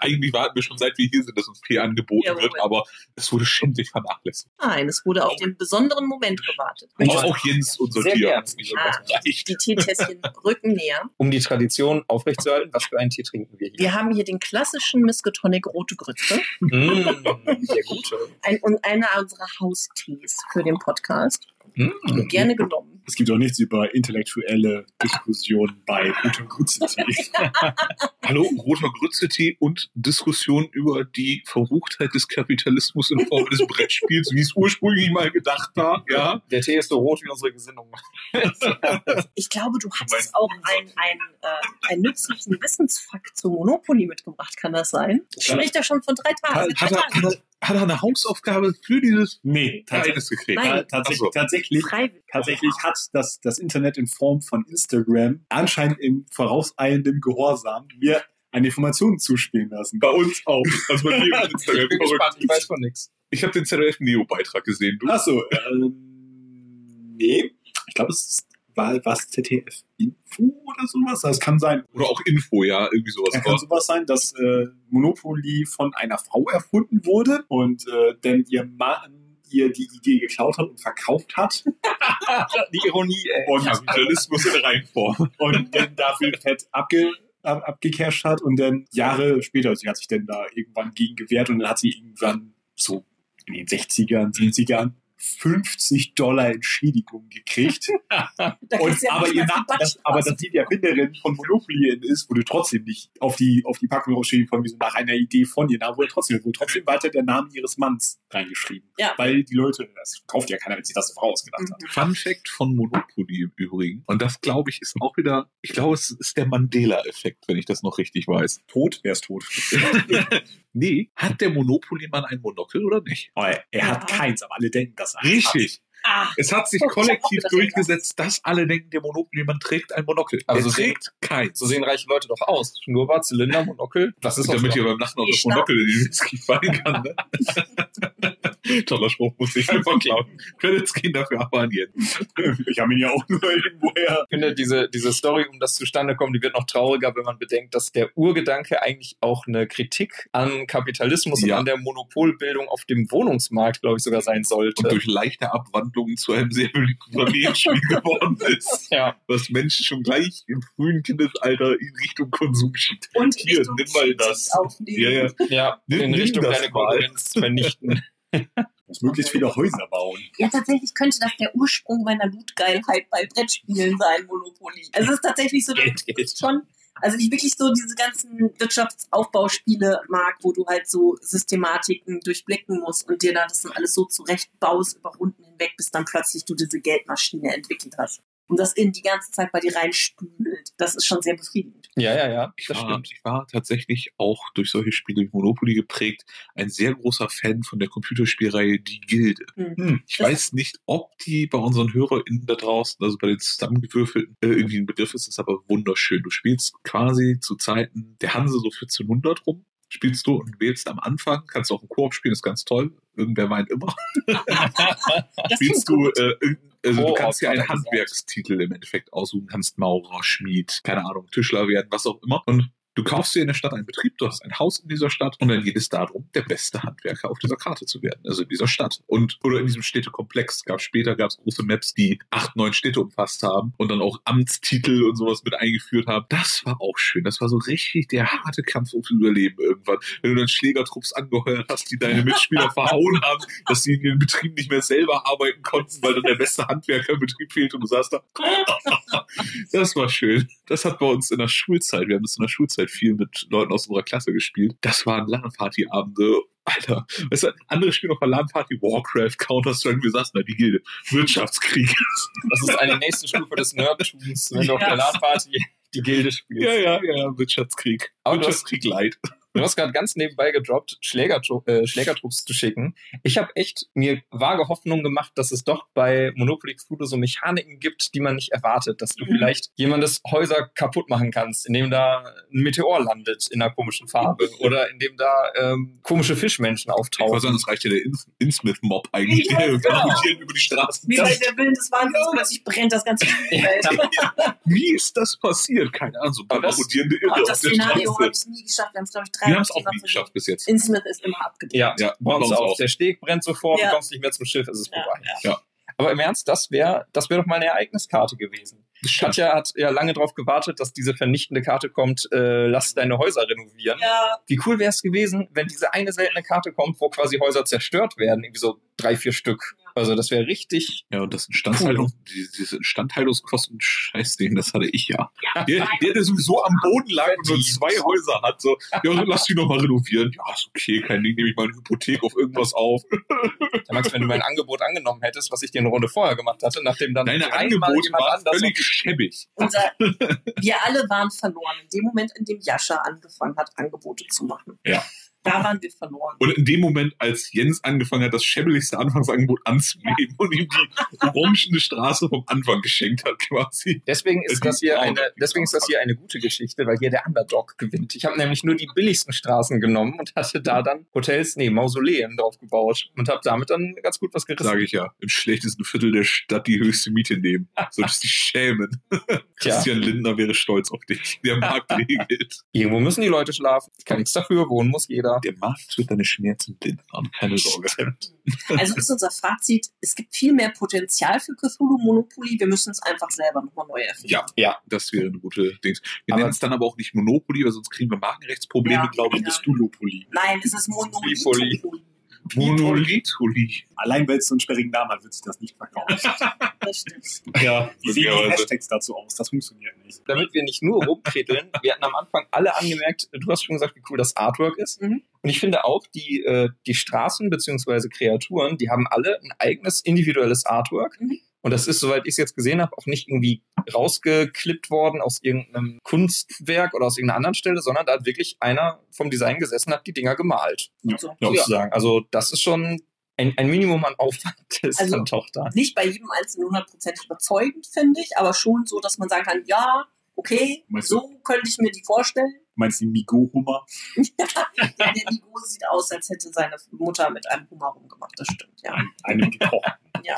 Eigentlich warten wir schon seit wir hier sind, dass uns Tee angeboten Jawohl. wird, aber es wurde schändlich vernachlässigt. Nein, es wurde auf den besonderen Moment gewartet. Und Auch, auch Jens, unser Sehr Tier, hat es nicht Ah. reicht. Die Teetässchen rücken näher. Um die Tradition aufrechtzuerhalten, was für einen Tee trinken wir hier? Wir haben hier den klassischen Miskatonic Rote Grütze. Mmh, der gute. Ein, und einer unserer Haustees für den Podcast. Mmh. Gerne genommen. Es gibt auch nichts über intellektuelle Diskussionen bei gutem Grützentee. Hallo, roter Grütze-Tee und Diskussion über die Verruchtheit des Kapitalismus in Form des Brettspiels, wie es ursprünglich mal gedacht war. Ja, Der Tee ist so rot wie unsere Gesinnung. Ich glaube, du hattest auch einen, einen, äh, einen nützlichen Wissensfakt zu Monopoly mitgebracht. Kann das sein? Ich spreche da schon von drei Tagen. hat, hat, er, hat, er, eine Hausaufgabe für dieses Nee, tatsächlich, Eines gekriegt? Nein. tatsächlich, Ach so. tatsächlich, Freiwillig. tatsächlich hat das, das Internet in Form von Instagram anscheinend in vorauseilendem Gehorsam mir eine Information zuspielen lassen. Bei uns auch. Also bei mir auf Ich Instagram. bin gespannt, ich weiß von nichts. Ich habe den ZDF Neo-Beitrag gesehen. Du? Achso, ähm, nee. Ich glaube, es ist- war was ZDF Info oder sowas. Das kann sein. Oder auch Info, ja, irgendwie sowas. Es kann sowas sein, dass äh, Monopoly von einer Frau erfunden wurde und äh, denn ihr Mann ihr die Idee geklaut hat und verkauft hat Die Ironie, ey. und, Kapitalismus in Reinform. und dann dafür fett abge, ab, abgecasht hat und dann Jahre später, sie hat sich dann da irgendwann gegen gewehrt und dann hat sie irgendwann so in den 60ern, 70ern 50 Dollar Entschädigung gekriegt. Und, ja aber, ihr mal Na- die das, aber dass die Erfinderin von Monopoly ist, wurde trotzdem nicht auf die, auf die Packung draufstehen von nach einer Idee von ihr. Da wurde trotzdem, wurde trotzdem weiter der Name ihres Manns reingeschrieben. Ja. Weil die Leute, das kauft ja keiner, wenn sich das so vorausgedacht hat. Mhm. Fun Fact von Monopoly im Übrigen. Und das, glaube ich, ist auch wieder, ich glaube, es ist der Mandela-Effekt, wenn ich das noch richtig weiß. Tot? Wer ist tot? Nee, hat der Monopoly-Mann ein Monokel oder nicht? Oh, er er hat Ja. keins, aber alle denken das. Richtig. Ah, Es hat sich Oh, kollektiv durchgesetzt, dass alle denken, der Monopoly-Mann trägt ein Monokel. Aber er so sehen- trägt keins. So sehen reiche Leute doch aus. Schnurrbart, Zylinder, Monokel. Das ist damit ihr beim Lachen auch Die das Monokel in den Whisky fallen kann. Ne? Toller Spruch, muss ich einfach klauen. Credits gehen dafür aber an jeden. Ich habe ihn ja auch nur irgendwoher. Ich finde, diese, diese Story, um das zustande kommt, die wird noch trauriger, wenn man bedenkt, dass der Urgedanke eigentlich auch eine Kritik an Kapitalismus Ja. und an der Monopolbildung auf dem Wohnungsmarkt, glaube ich, sogar sein sollte. Und durch leichte Abwandlungen zu einem sehr beliebten Familienspiel geworden ist. ja. Was Menschen schon gleich im frühen Kindesalter in Richtung Konsum schiebt. und Hier, Richtung nimm mal das. Ja, ja. Ja, Nimm- in nimm Richtung das deine mal. Konkurrenz vernichten. Muss möglichst viele Häuser bauen. Ja, tatsächlich könnte das der Ursprung meiner Lootgeilheit bei Brettspielen sein, Monopoly. Also es ist tatsächlich so, dass ich schon, also ich wirklich so diese ganzen Wirtschaftsaufbauspiele mag, wo du halt so Systematiken durchblicken musst und dir dann das dann alles so zurechtbaust über Runden hinweg, bis dann plötzlich du diese Geldmaschine entwickelt hast. Und das in die ganze Zeit bei dir reinspült. Das ist schon sehr befriedigend. Ja, ja, ja, Ich das war, stimmt. ich war tatsächlich auch durch solche Spiele wie Monopoly geprägt, ein sehr großer Fan von der Computerspielreihe Die Gilde. Hm. Ich Das- weiß nicht, ob die bei unseren HörerInnen da draußen, also bei den zusammengewürfelten, äh, irgendwie ein Begriff ist, ist aber wunderschön. Du spielst quasi zu Zeiten der Hanse so 1400 rum. Spielst du und wählst am Anfang, kannst du auch im Koop spielen, ist ganz toll. Irgendwer meint immer. Spielst du, äh, irgend- also du kannst dir einen er. Handwerkstitel im Endeffekt aussuchen, kannst Maurer, Schmied, keine Ahnung, Tischler werden, was auch immer. Und du kaufst dir in der Stadt einen Betrieb, du hast ein Haus in dieser Stadt und dann geht es darum, der beste Handwerker auf dieser Karte zu werden, also in dieser Stadt. Und oder in diesem Städtekomplex. Gab später gab es große Maps, die acht, neun Städte umfasst haben und dann auch Amtstitel und sowas mit eingeführt haben. Das war auch schön. Das war so richtig der harte Kampf ums Überleben irgendwann. Wenn du dann Schlägertrupps angeheuert hast, die deine Mitspieler verhauen haben, dass sie in ihren Betrieben nicht mehr selber arbeiten konnten, weil dann der beste Handwerker im Betrieb fehlte und du saßt da. Das war schön. Das hat bei uns in der Schulzeit, wir haben das in der Schulzeit viel mit Leuten aus unserer Klasse gespielt. Das waren LAN-Party-Abende. Alter, weißt du, andere spielen auf der LAN-Party Warcraft, Counter-Strike, wir saßen da, die Gilde. Wirtschaftskrieg. Das ist eine nächste Stufe des Nerdtums, wenn du auf der LAN-Party die Gilde spielst. Ja, ja, ja, Wirtschaftskrieg. Aber du hast, Wirtschaftskrieg light. Du hast gerade ganz nebenbei gedroppt, Schlägertru äh, Schlägertrupps zu schicken. Ich habe echt mir vage Hoffnung gemacht, dass es doch bei Monopoly Cthulhu so Mechaniken gibt, die man nicht erwartet. Dass du Mhm. vielleicht jemandes Häuser kaputt machen kannst, indem da ein Meteor landet in einer komischen Farbe oder indem da ähm, komische Fischmenschen Ich auftauchen. sagen, das reicht ja der In- Innsmouth-Mob eigentlich, der irgendwie genau. über die Straßen. Wie bei Das- der Willen des Wahnsinns, plötzlich brennt das ganze Spielfeld. Wie ist das passiert? Keine Ahnung, so das- Irre Oh, auf das der Szenario habe ich nie geschafft. Wir haben es, glaube ich, drei Wir haben es auch nie viermal geschafft bis jetzt. Innsmouth ist immer abgedreht. Ja, Ja, bei uns auch. Der Steg brennt sofort, Ja. du kommst nicht mehr zum Schiff, es ist Ja, vorbei. ja. Aber im Ernst, das wäre das wär doch mal eine Ereigniskarte gewesen. Katja hat ja lange darauf gewartet, dass diese vernichtende Karte kommt, äh, lass deine Häuser renovieren. Ja, Wie cool wäre es gewesen, wenn diese eine seltene Karte kommt, wo quasi Häuser zerstört werden, irgendwie so drei, vier Stück. Also das wäre richtig. Ja, und das Instandhaltung, die, diese Instandhaltungskosten, Scheißding, das hatte ich ja. Der, der, der sowieso am Boden lag und nur zwei Häuser hat, so, ja, lass die noch mal renovieren. Ja, ist okay, kein Ding, nehme ich mal eine Hypothek auf irgendwas auf. Ja, Max, wenn du mein Angebot angenommen hättest, was ich dir eine Runde vorher gemacht hatte, nachdem dann Deine Angebote jemand waren anders völlig schäbig. unser, wir alle waren verloren. In dem Moment, in dem Jascha angefangen hat, Angebote zu machen. Ja. Da waren wir verloren. Und in dem Moment, als Jens angefangen hat, das schäbbeligste Anfangsangebot anzunehmen und ihm die orangene Straße vom Anfang geschenkt hat, quasi. Deswegen ist das hier Ja, eine, deswegen ist das hier eine gute Geschichte, weil hier der Underdog gewinnt. Ich habe nämlich nur die billigsten Straßen genommen und hatte da dann Hotels, nee, Mausoleen drauf gebaut und habe damit dann ganz gut was gerissen. Sage ich ja. Im schlechtesten Viertel der Stadt die höchste Miete nehmen. Solltest dich schämen. Christian Lindner wäre stolz auf dich. Der Markt regelt. Irgendwo müssen die Leute schlafen. Ich kann nichts dafür, wohnen muss jeder. Der Markt wird deine Schmerzen lindern. Keine Sorge. Also ist unser Fazit, es gibt viel mehr Potenzial für Cthulhu Monopoly. Wir müssen es einfach selber nochmal neu erfinden. Ja, Ja. das wäre eine gute Dings. Wir nennen es dann aber auch nicht Monopoly, weil sonst kriegen wir Markenrechtsprobleme, Ja. glaube ich. Ja. Das Dulopoly. Nein, es ist Monopoly. Monolithopoly. Monolithuli. Allein weil es so einen sperrigen Namen hat, wird sich das nicht verkaufen. Das stimmt. ja, wie sehen die. Hashtags dazu aus? Das funktioniert nicht. damit wir nicht nur rumtreteln, wir hatten am Anfang alle angemerkt, du hast schon gesagt, wie cool das Artwork ist. Mhm. Und ich finde auch, die, äh, die Straßen bzw. Kreaturen, die haben alle ein eigenes individuelles Artwork. Mhm. Und das ist, soweit ich es jetzt gesehen habe, auch nicht irgendwie rausgeklippt worden aus irgendeinem Kunstwerk oder aus irgendeiner anderen Stelle, sondern da hat wirklich einer vom Design gesessen, hat die Dinger gemalt. Ja. So. Ja. Sozusagen. Also das ist schon ein, ein Minimum an Aufwand ist Also- dann doch da. Nicht bei jedem Einzelnen hundertprozentig überzeugend, finde ich, aber schon so, dass man sagen kann, ja, okay, Meinst du- so könnte ich mir die vorstellen. Du meinst die Migo-Hummer? Der Nigo sieht aus, als hätte seine Mutter mit einem Hummer rumgemacht, das stimmt, ja. Einen gekochten. Ja.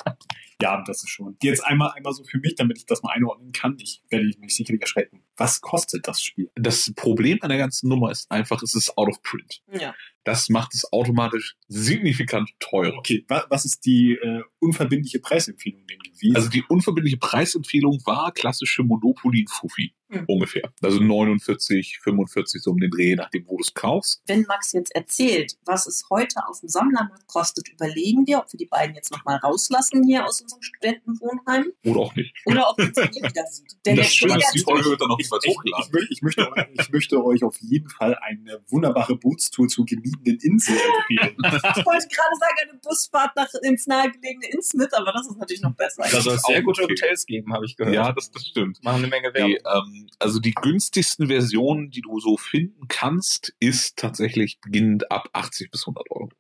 Ja, das ist schon. Jetzt einmal, einmal so für mich, damit ich das mal einordnen kann. Ich werde mich sicherlich erschrecken. Was kostet das Spiel? Das Problem an der ganzen Nummer ist einfach, es ist out of print. Ja. Das macht es automatisch signifikant teurer. Okay, wa was ist die äh, unverbindliche Preisempfehlung denn gewesen? Also die unverbindliche Preisempfehlung war klassische Monopoly Fuffi. Mhm. Ungefähr. Also 49, 45 so um den Dreh, nachdem wo du es kaufst. Wenn Max jetzt erzählt, was es heute auf dem Sammlermarkt kostet, überlegen wir, ob wir die beiden jetzt nochmal rauslassen hier aus unserem Studentenwohnheim Oder auch nicht. oder ob man sie nie wieder sieht. Denn das der stimmt, die Folge wird dann noch ich, niemals ich, ich, möchte, euch- ich möchte euch auf jeden Fall eine wunderbare Bootstour zur gemiedenen Insel empfehlen. Ich wollte gerade sagen, eine Busfahrt nach ins nahegelegene Innsmouth, aber das ist natürlich noch besser. Da soll es auch sehr gute okay. Hotels geben, habe ich gehört. Ja, das, das stimmt. Machen eine Menge Werbung. Die, ähm, also die günstigsten Versionen, die du so finden kannst, ist tatsächlich beginnend ab 80 bis 100 Euro.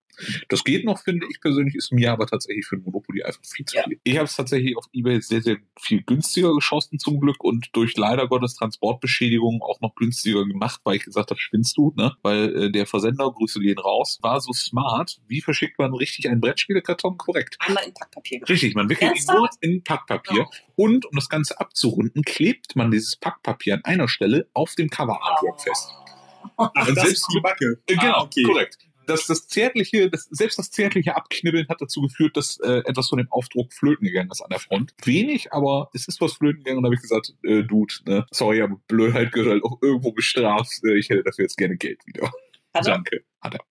Das geht noch, finde ich persönlich, ist mir aber tatsächlich für ein Monopoly einfach viel zu Ja. viel. Ich habe es tatsächlich auf Ebay sehr, sehr viel günstiger geschossen zum Glück und durch leider Gottes Transportbeschädigungen auch noch günstiger gemacht, weil ich gesagt habe, spinnst du, ne? Weil äh, der Versender, Grüße gehen raus, war so smart. Wie verschickt man richtig einen Brettspielekarton? Korrekt. Einmal in Packpapier. Richtig, man wickelt ihn nur in Packpapier. Und um das Ganze abzurunden, klebt man dieses Packpapier an einer Stelle auf dem Cover-Artwork fest. Ach, das selbst ist die Backe. Äh, genau, Ah, okay. korrekt. Das, das zärtliche, das, selbst das zärtliche Abknibbeln hat dazu geführt, dass äh, etwas von dem Aufdruck flöten gegangen ist an der Front. Wenig, aber es ist was flöten gegangen und da habe ich gesagt, äh, Dude, ne, sorry, aber Blödheit gehört halt auch irgendwo bestraft. Äh, ich hätte dafür jetzt gerne Geld wieder. Hat er? Danke.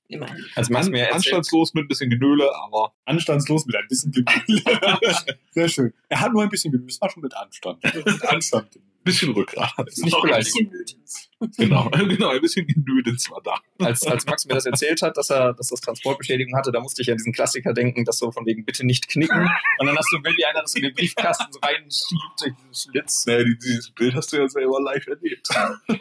Immerhin. Als Max An, mir anstandslos mit ein bisschen Genöle, aber Anstandslos mit ein bisschen Geduld. Sehr schön. Er hat nur ein bisschen Geduld. Es war schon mit Anstand. Mit Anstand. Ein bisschen Rückgrat es. Nicht Ein beleidigt. bisschen Nötens. Genau, genau, ein bisschen Genödens war da. als, als Max mir das erzählt hat, dass er, dass das Transportbeschädigung hatte, da musste ich an diesen Klassiker denken, dass so von wegen bitte nicht knicken. Und dann hast du wie einer das in den Briefkasten so reinschiebt durch den Schlitz. Naja, die- dieses Bild hast du ja selber live erlebt.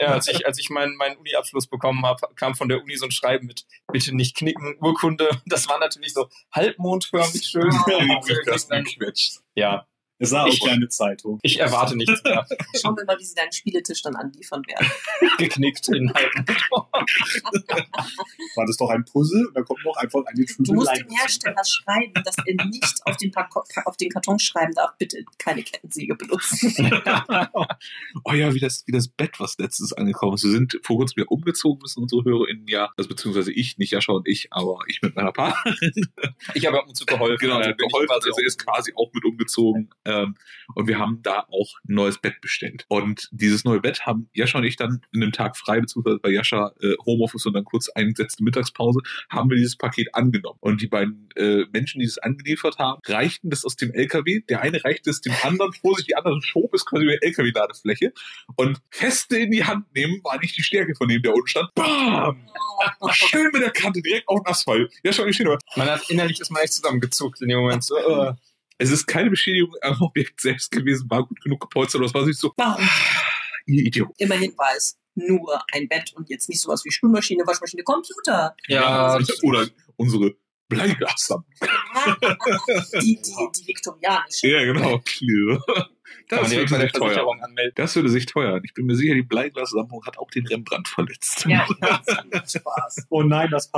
Ja, als ich, als ich meinen, meinen Uni-Abschluss bekommen habe, kam von der Uni so ein Schreiben mit bitte nicht knicken, Urkunde. Das war natürlich so halbmondförmig schön. In den Briefkasten gequetscht. Ja, Es sah Ich- aus wie eine Zeitung. ich erwarte nichts mehr. Schauen wir mal, wie sie deinen Spieletisch dann anliefern werden. Geknickt in halbmond. War das doch ein Puzzle und da kommt noch einfach eine Du Tüte musst Leim dem Hersteller schreiben, dass er nicht auf den, auf den Karton schreiben darf, bitte keine Kettensäge benutzen. oh ja, wie das, wie das Bett, was letztens angekommen ist. Wir sind vor kurzem wieder umgezogen, wissen unsere HörerInnen ja, also beziehungsweise ich, nicht Jascha und ich, aber ich mit meiner Partnerin. Ich habe ab und zu geholfen. Genau, ich geholfen, also er ist quasi auch mit umgezogen. Ähm, und wir haben da auch ein neues Bett bestellt. Und dieses neue Bett haben Jascha und ich dann in einem Tag frei, beziehungsweise bei Jascha äh, Homeoffice und dann kurz eingesetzte Mittagspause, haben wir dieses Paket angenommen. Und die beiden äh, Menschen, die es angeliefert haben, reichten das aus dem LKW. Der eine reichte es dem anderen vor sich, die andere schob es quasi über die LKW-Ladefläche. Und feste in die Hand nehmen war nicht die Stärke von dem, der unten stand. Bam! Schön mit der Kante direkt auf den Asphalt. Jascha und ich stehen aber, Man hat innerlich ist man echt zusammengezuckt in dem Moment. So, äh. Es ist keine Beschädigung am Objekt selbst gewesen, war gut genug gepolstert, es war nicht so, Warum? ihr Idiot. Immerhin war es nur ein Bett und jetzt nicht sowas wie Spülmaschine, Waschmaschine, Computer. Ja, oder unsere Bleiglaslampen. Die, die, die viktorianische. Ja, genau. Das würde sich teuer. Anmelden. Das würde sich teuer. Ich bin mir sicher, die Bleiglaslampe hat auch den Rembrandt verletzt. Ja, Spaß. Oh nein, das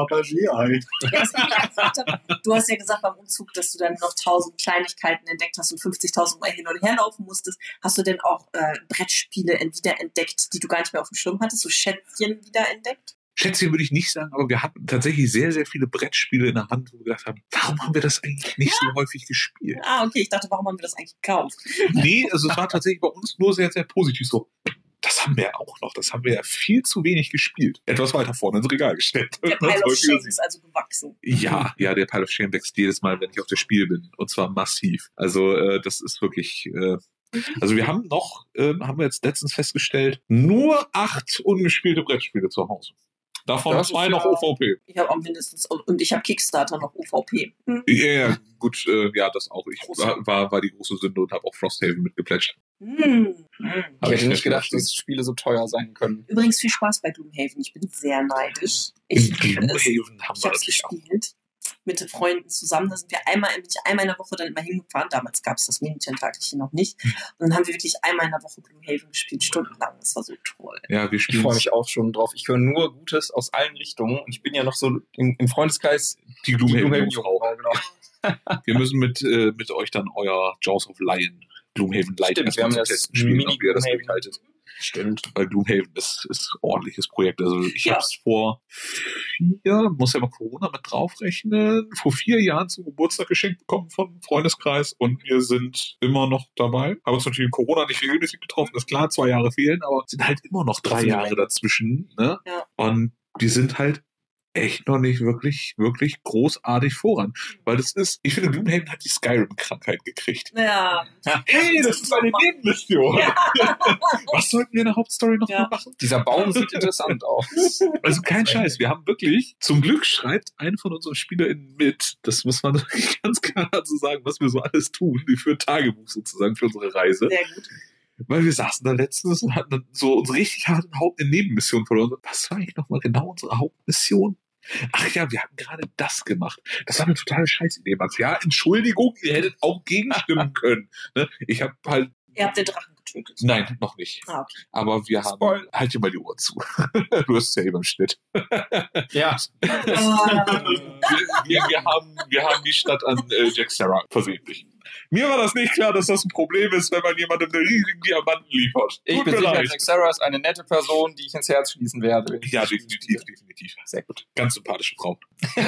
gefragt hab. Du hast ja gesagt beim Umzug, dass du dann noch tausend Kleinigkeiten entdeckt hast und 50.000 Mal hin und her laufen musstest. Hast du denn auch äh, Brettspiele wiederentdeckt, die du gar nicht mehr auf dem Schirm hattest? So Schätzchen wiederentdeckt? Schätzchen würde ich nicht sagen, aber wir hatten tatsächlich sehr, sehr viele Brettspiele in der Hand, wo wir gedacht haben, warum haben wir das eigentlich nicht so häufig gespielt? Ah, okay. Ich dachte, warum haben wir das eigentlich gekauft? Nee, also es war tatsächlich bei uns nur sehr, sehr positiv so. Das haben wir auch noch. Das haben wir ja viel zu wenig gespielt. Etwas weiter vorne ins Regal gestellt. Der Pile of Shame ist also gewachsen. Ja, ja, der Pile of Shame wächst jedes Mal, wenn ich auf das Spiel bin. Und zwar massiv. Also äh, das ist wirklich. Äh, also wir haben noch, äh, haben wir jetzt letztens festgestellt, nur acht ungespielte Brettspiele zu Hause. Davon Das ist zwei ja- noch OVP. Ich habe auch mindestens, und ich habe Kickstarter noch UVP. Hm. Ja, ja, gut, äh, ja, das auch. Ich war, war, war die große Sünde und habe auch Frosthaven mitgeplätscht. Hm. Hm. Ich hätte nicht gedacht, dass Spiele so teuer sein können. Übrigens viel Spaß bei Gloomhaven. Ich bin sehr neidisch. In Ich, Gloomhaven es- haben ich wir habe es natürlich auch. gespielt mit Freunden zusammen. Da sind wir einmal, ich einmal in der Woche dann immer hingefahren. Damals gab es das Mini-Tentakelchen noch nicht. Hm. Und dann haben wir wirklich einmal in der Woche Gloomhaven gespielt, stundenlang. Das war so toll. Ja, wir Ich spielen freue mich auch schon drauf. Ich höre nur Gutes aus allen Richtungen. Und ich bin ja noch so im, im Freundeskreis die die Gloomhaven-Jungfrau. Genau. Wir müssen mit, äh, mit euch dann euer Jaws of Lion Gloomhaven Light Stimmt, wir haben das Testen spielen, ob ihr das Mini-Gloomhaven. Stimmt. Weil Gloomhaven ist, ist ein ordentliches Projekt. Also ich Ja. habe es vor vier, muss ja mal Corona mit draufrechnen, vor vier Jahren zum Geburtstag geschenkt bekommen vom Freundeskreis und wir sind immer noch dabei. Haben uns natürlich in Corona nicht regelmäßig getroffen, ist klar, zwei Jahre fehlen, aber sind halt immer noch drei Jahre dazwischen. Ne? Ja. Und die sind halt echt noch nicht wirklich, wirklich großartig voran. Weil das ist, ich finde, Gloomhaven hat die Skyrim-Krankheit gekriegt. Ja. Hey, das ist eine Nebenmission. ja. Was sollten wir in der Hauptstory noch Ja. mal machen? Dieser Baum sieht interessant aus. Also kein Scheiß, wir haben wirklich, zum Glück schreibt eine von unseren SpielerInnen mit, das muss man ganz klar so sagen, was wir so alles tun, die für ein Tagebuch sozusagen für unsere Reise. Sehr gut. Weil wir saßen da letztens und hatten dann so unsere richtig harten Haupt eine Nebenmission verloren. Was war eigentlich nochmal genau unsere Hauptmission? Ach ja, wir hatten gerade das gemacht. Das war eine totale Scheißidee, Max. Ja, Entschuldigung, ihr hättet auch gegenstimmen können. Ne? Ich habe halt, Ihr habt den Drachen getötet. nein, noch nicht. Ah, okay. Aber wir haben, Spoil. halt dir mal die Ohren zu. du hast es ja eben im Schnitt. Ja. Wir, wir, wir, haben, wir haben die Stadt an äh, Jack Sarah versehentlich. Mir war das nicht klar, dass das ein Problem ist, wenn man jemandem einen riesigen Diamanten liefert. Ich Tut bin mir sicher, leid. Jack Sarah ist eine nette Person, die ich ins Herz schließen werde. Ja, definitiv, definitiv. Sehr gut. Ganz sympathische Frau.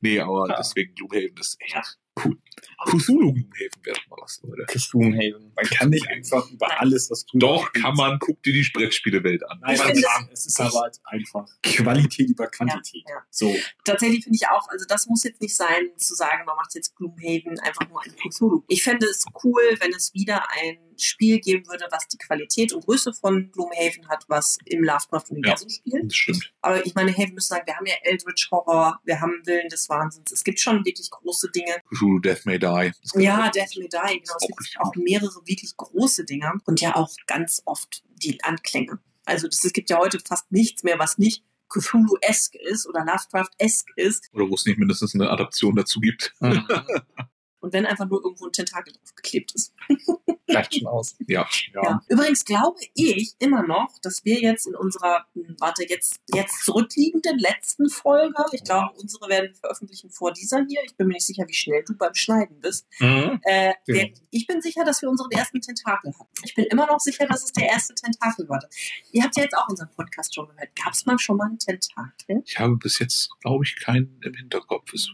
nee, aber Ja. deswegen Gloomhaven ist echt cool. Cthulhu Gloomhaven wäre doch mal was, Leute. Gloomhaven. Man kann nicht einfach über alles, was tun Doch, kann man. Guck dir die Brettspielewelt an. Nein, Ich kann. Es ist aber halt einfach Qualität über Quantität. Ja, ja. So. tatsächlich finde ich auch, also das muss jetzt nicht sein, zu sagen, man macht jetzt Gloomhaven einfach nur ein Cthulhu. Ich fände es cool, wenn es wieder ein Spiel geben würde, was die Qualität und Größe von Gloomhaven hat, was im Lovecraft-Universum spielt. Das stimmt. Aber ich meine, hey, wir müssen sagen, wir haben ja Eldritch Horror, wir haben Willen des Wahnsinns. Es gibt schon wirklich große Dinge. Cthulhu Death May Die. Ja, Death May Die, genau. Es gibt auch mehrere wirklich große Dinger und ja auch ganz oft die Anklänge. Also das, es gibt ja heute fast nichts mehr, was nicht Cthulhu-esque ist oder Lovecraft-esque ist. Oder wo es nicht mindestens eine Adaption dazu gibt. Mhm. Und wenn einfach nur irgendwo ein Tentakel draufgeklebt ist. Reicht schon aus. Ja. Ja. Übrigens glaube ich immer noch, dass wir jetzt in unserer, hm, warte, jetzt, jetzt zurückliegenden letzten Folge, ich glaube, unsere werden wir veröffentlichen vor dieser hier. Ich bin mir nicht sicher, wie schnell du beim Schneiden bist. Mhm. Äh, Ja. wir, ich bin sicher, dass wir unseren ersten Tentakel hatten. Ich bin immer noch sicher, dass es der erste Tentakel war. Ihr habt ja jetzt auch unseren Podcast schon gehört. Gab es mal schon mal einen Tentakel? Ich habe bis jetzt, glaube ich, keinen im Hinterkopf. Es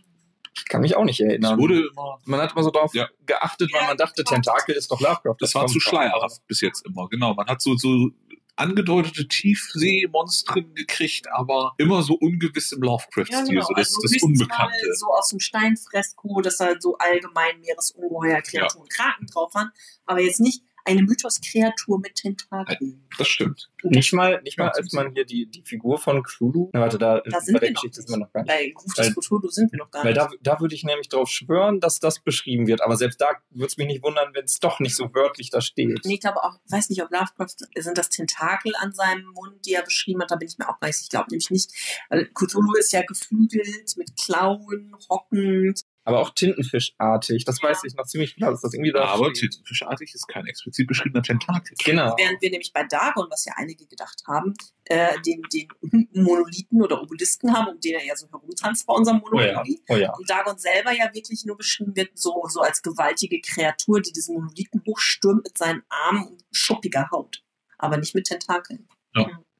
Ich kann mich auch nicht erinnern. wurde immer, man hat immer so darauf Ja. geachtet, weil man dachte, Tentakel ist doch Lovecraft. das war kommt zu schleierhaft bis jetzt immer. Genau. Man hat so, so angedeutete Tiefseemonstren gekriegt, aber immer so ungewiss im Lovecraft-Stil. So das, Also das Unbekannte. Mal so aus dem Steinfresko, dass da so allgemein Meeresungeheuer, Kreaturen, Kraken drauf waren. Aber jetzt nicht eine Mythos-Kreatur mit Tentakeln. Das stimmt. Nicht mal, nicht mal, als man hier die, die Figur von Cthulhu. Na, warte, da, Da sind bei der wir noch Geschichte sind wir noch gar nicht. Bei Ruf des Cthulhu sind wir noch gar Weil nicht. da, da würde ich nämlich drauf schwören, dass das beschrieben wird. Aber selbst da würde es mich nicht wundern, wenn es doch nicht so wörtlich da steht. Nee, ich glaube auch, ich weiß nicht, ob Lovecraft, sind das Tentakel an seinem Mund, die er beschrieben hat, da bin ich mir auch nicht, ich glaube nämlich nicht. Weil Cthulhu ist ja geflügelt, mit Klauen, hockend. Aber auch Tintenfischartig. Das Ja. weiß ich noch ziemlich klar, dass das irgendwie da Aber steht. Tintenfischartig ist kein explizit beschriebener Tentakel. Genau. Während wir nämlich bei Dagon, was ja einige gedacht haben, äh, den, den Monolithen oder Obelisken haben, um den er ja so herumtanzt bei unserem Oh ja. Monolithen. Oh ja. Und Dagon selber ja wirklich nur beschrieben wird, so, so als gewaltige Kreatur, die diesen Monolithen hochstürmt mit seinen Armen und schuppiger Haut. Aber nicht mit Tentakeln.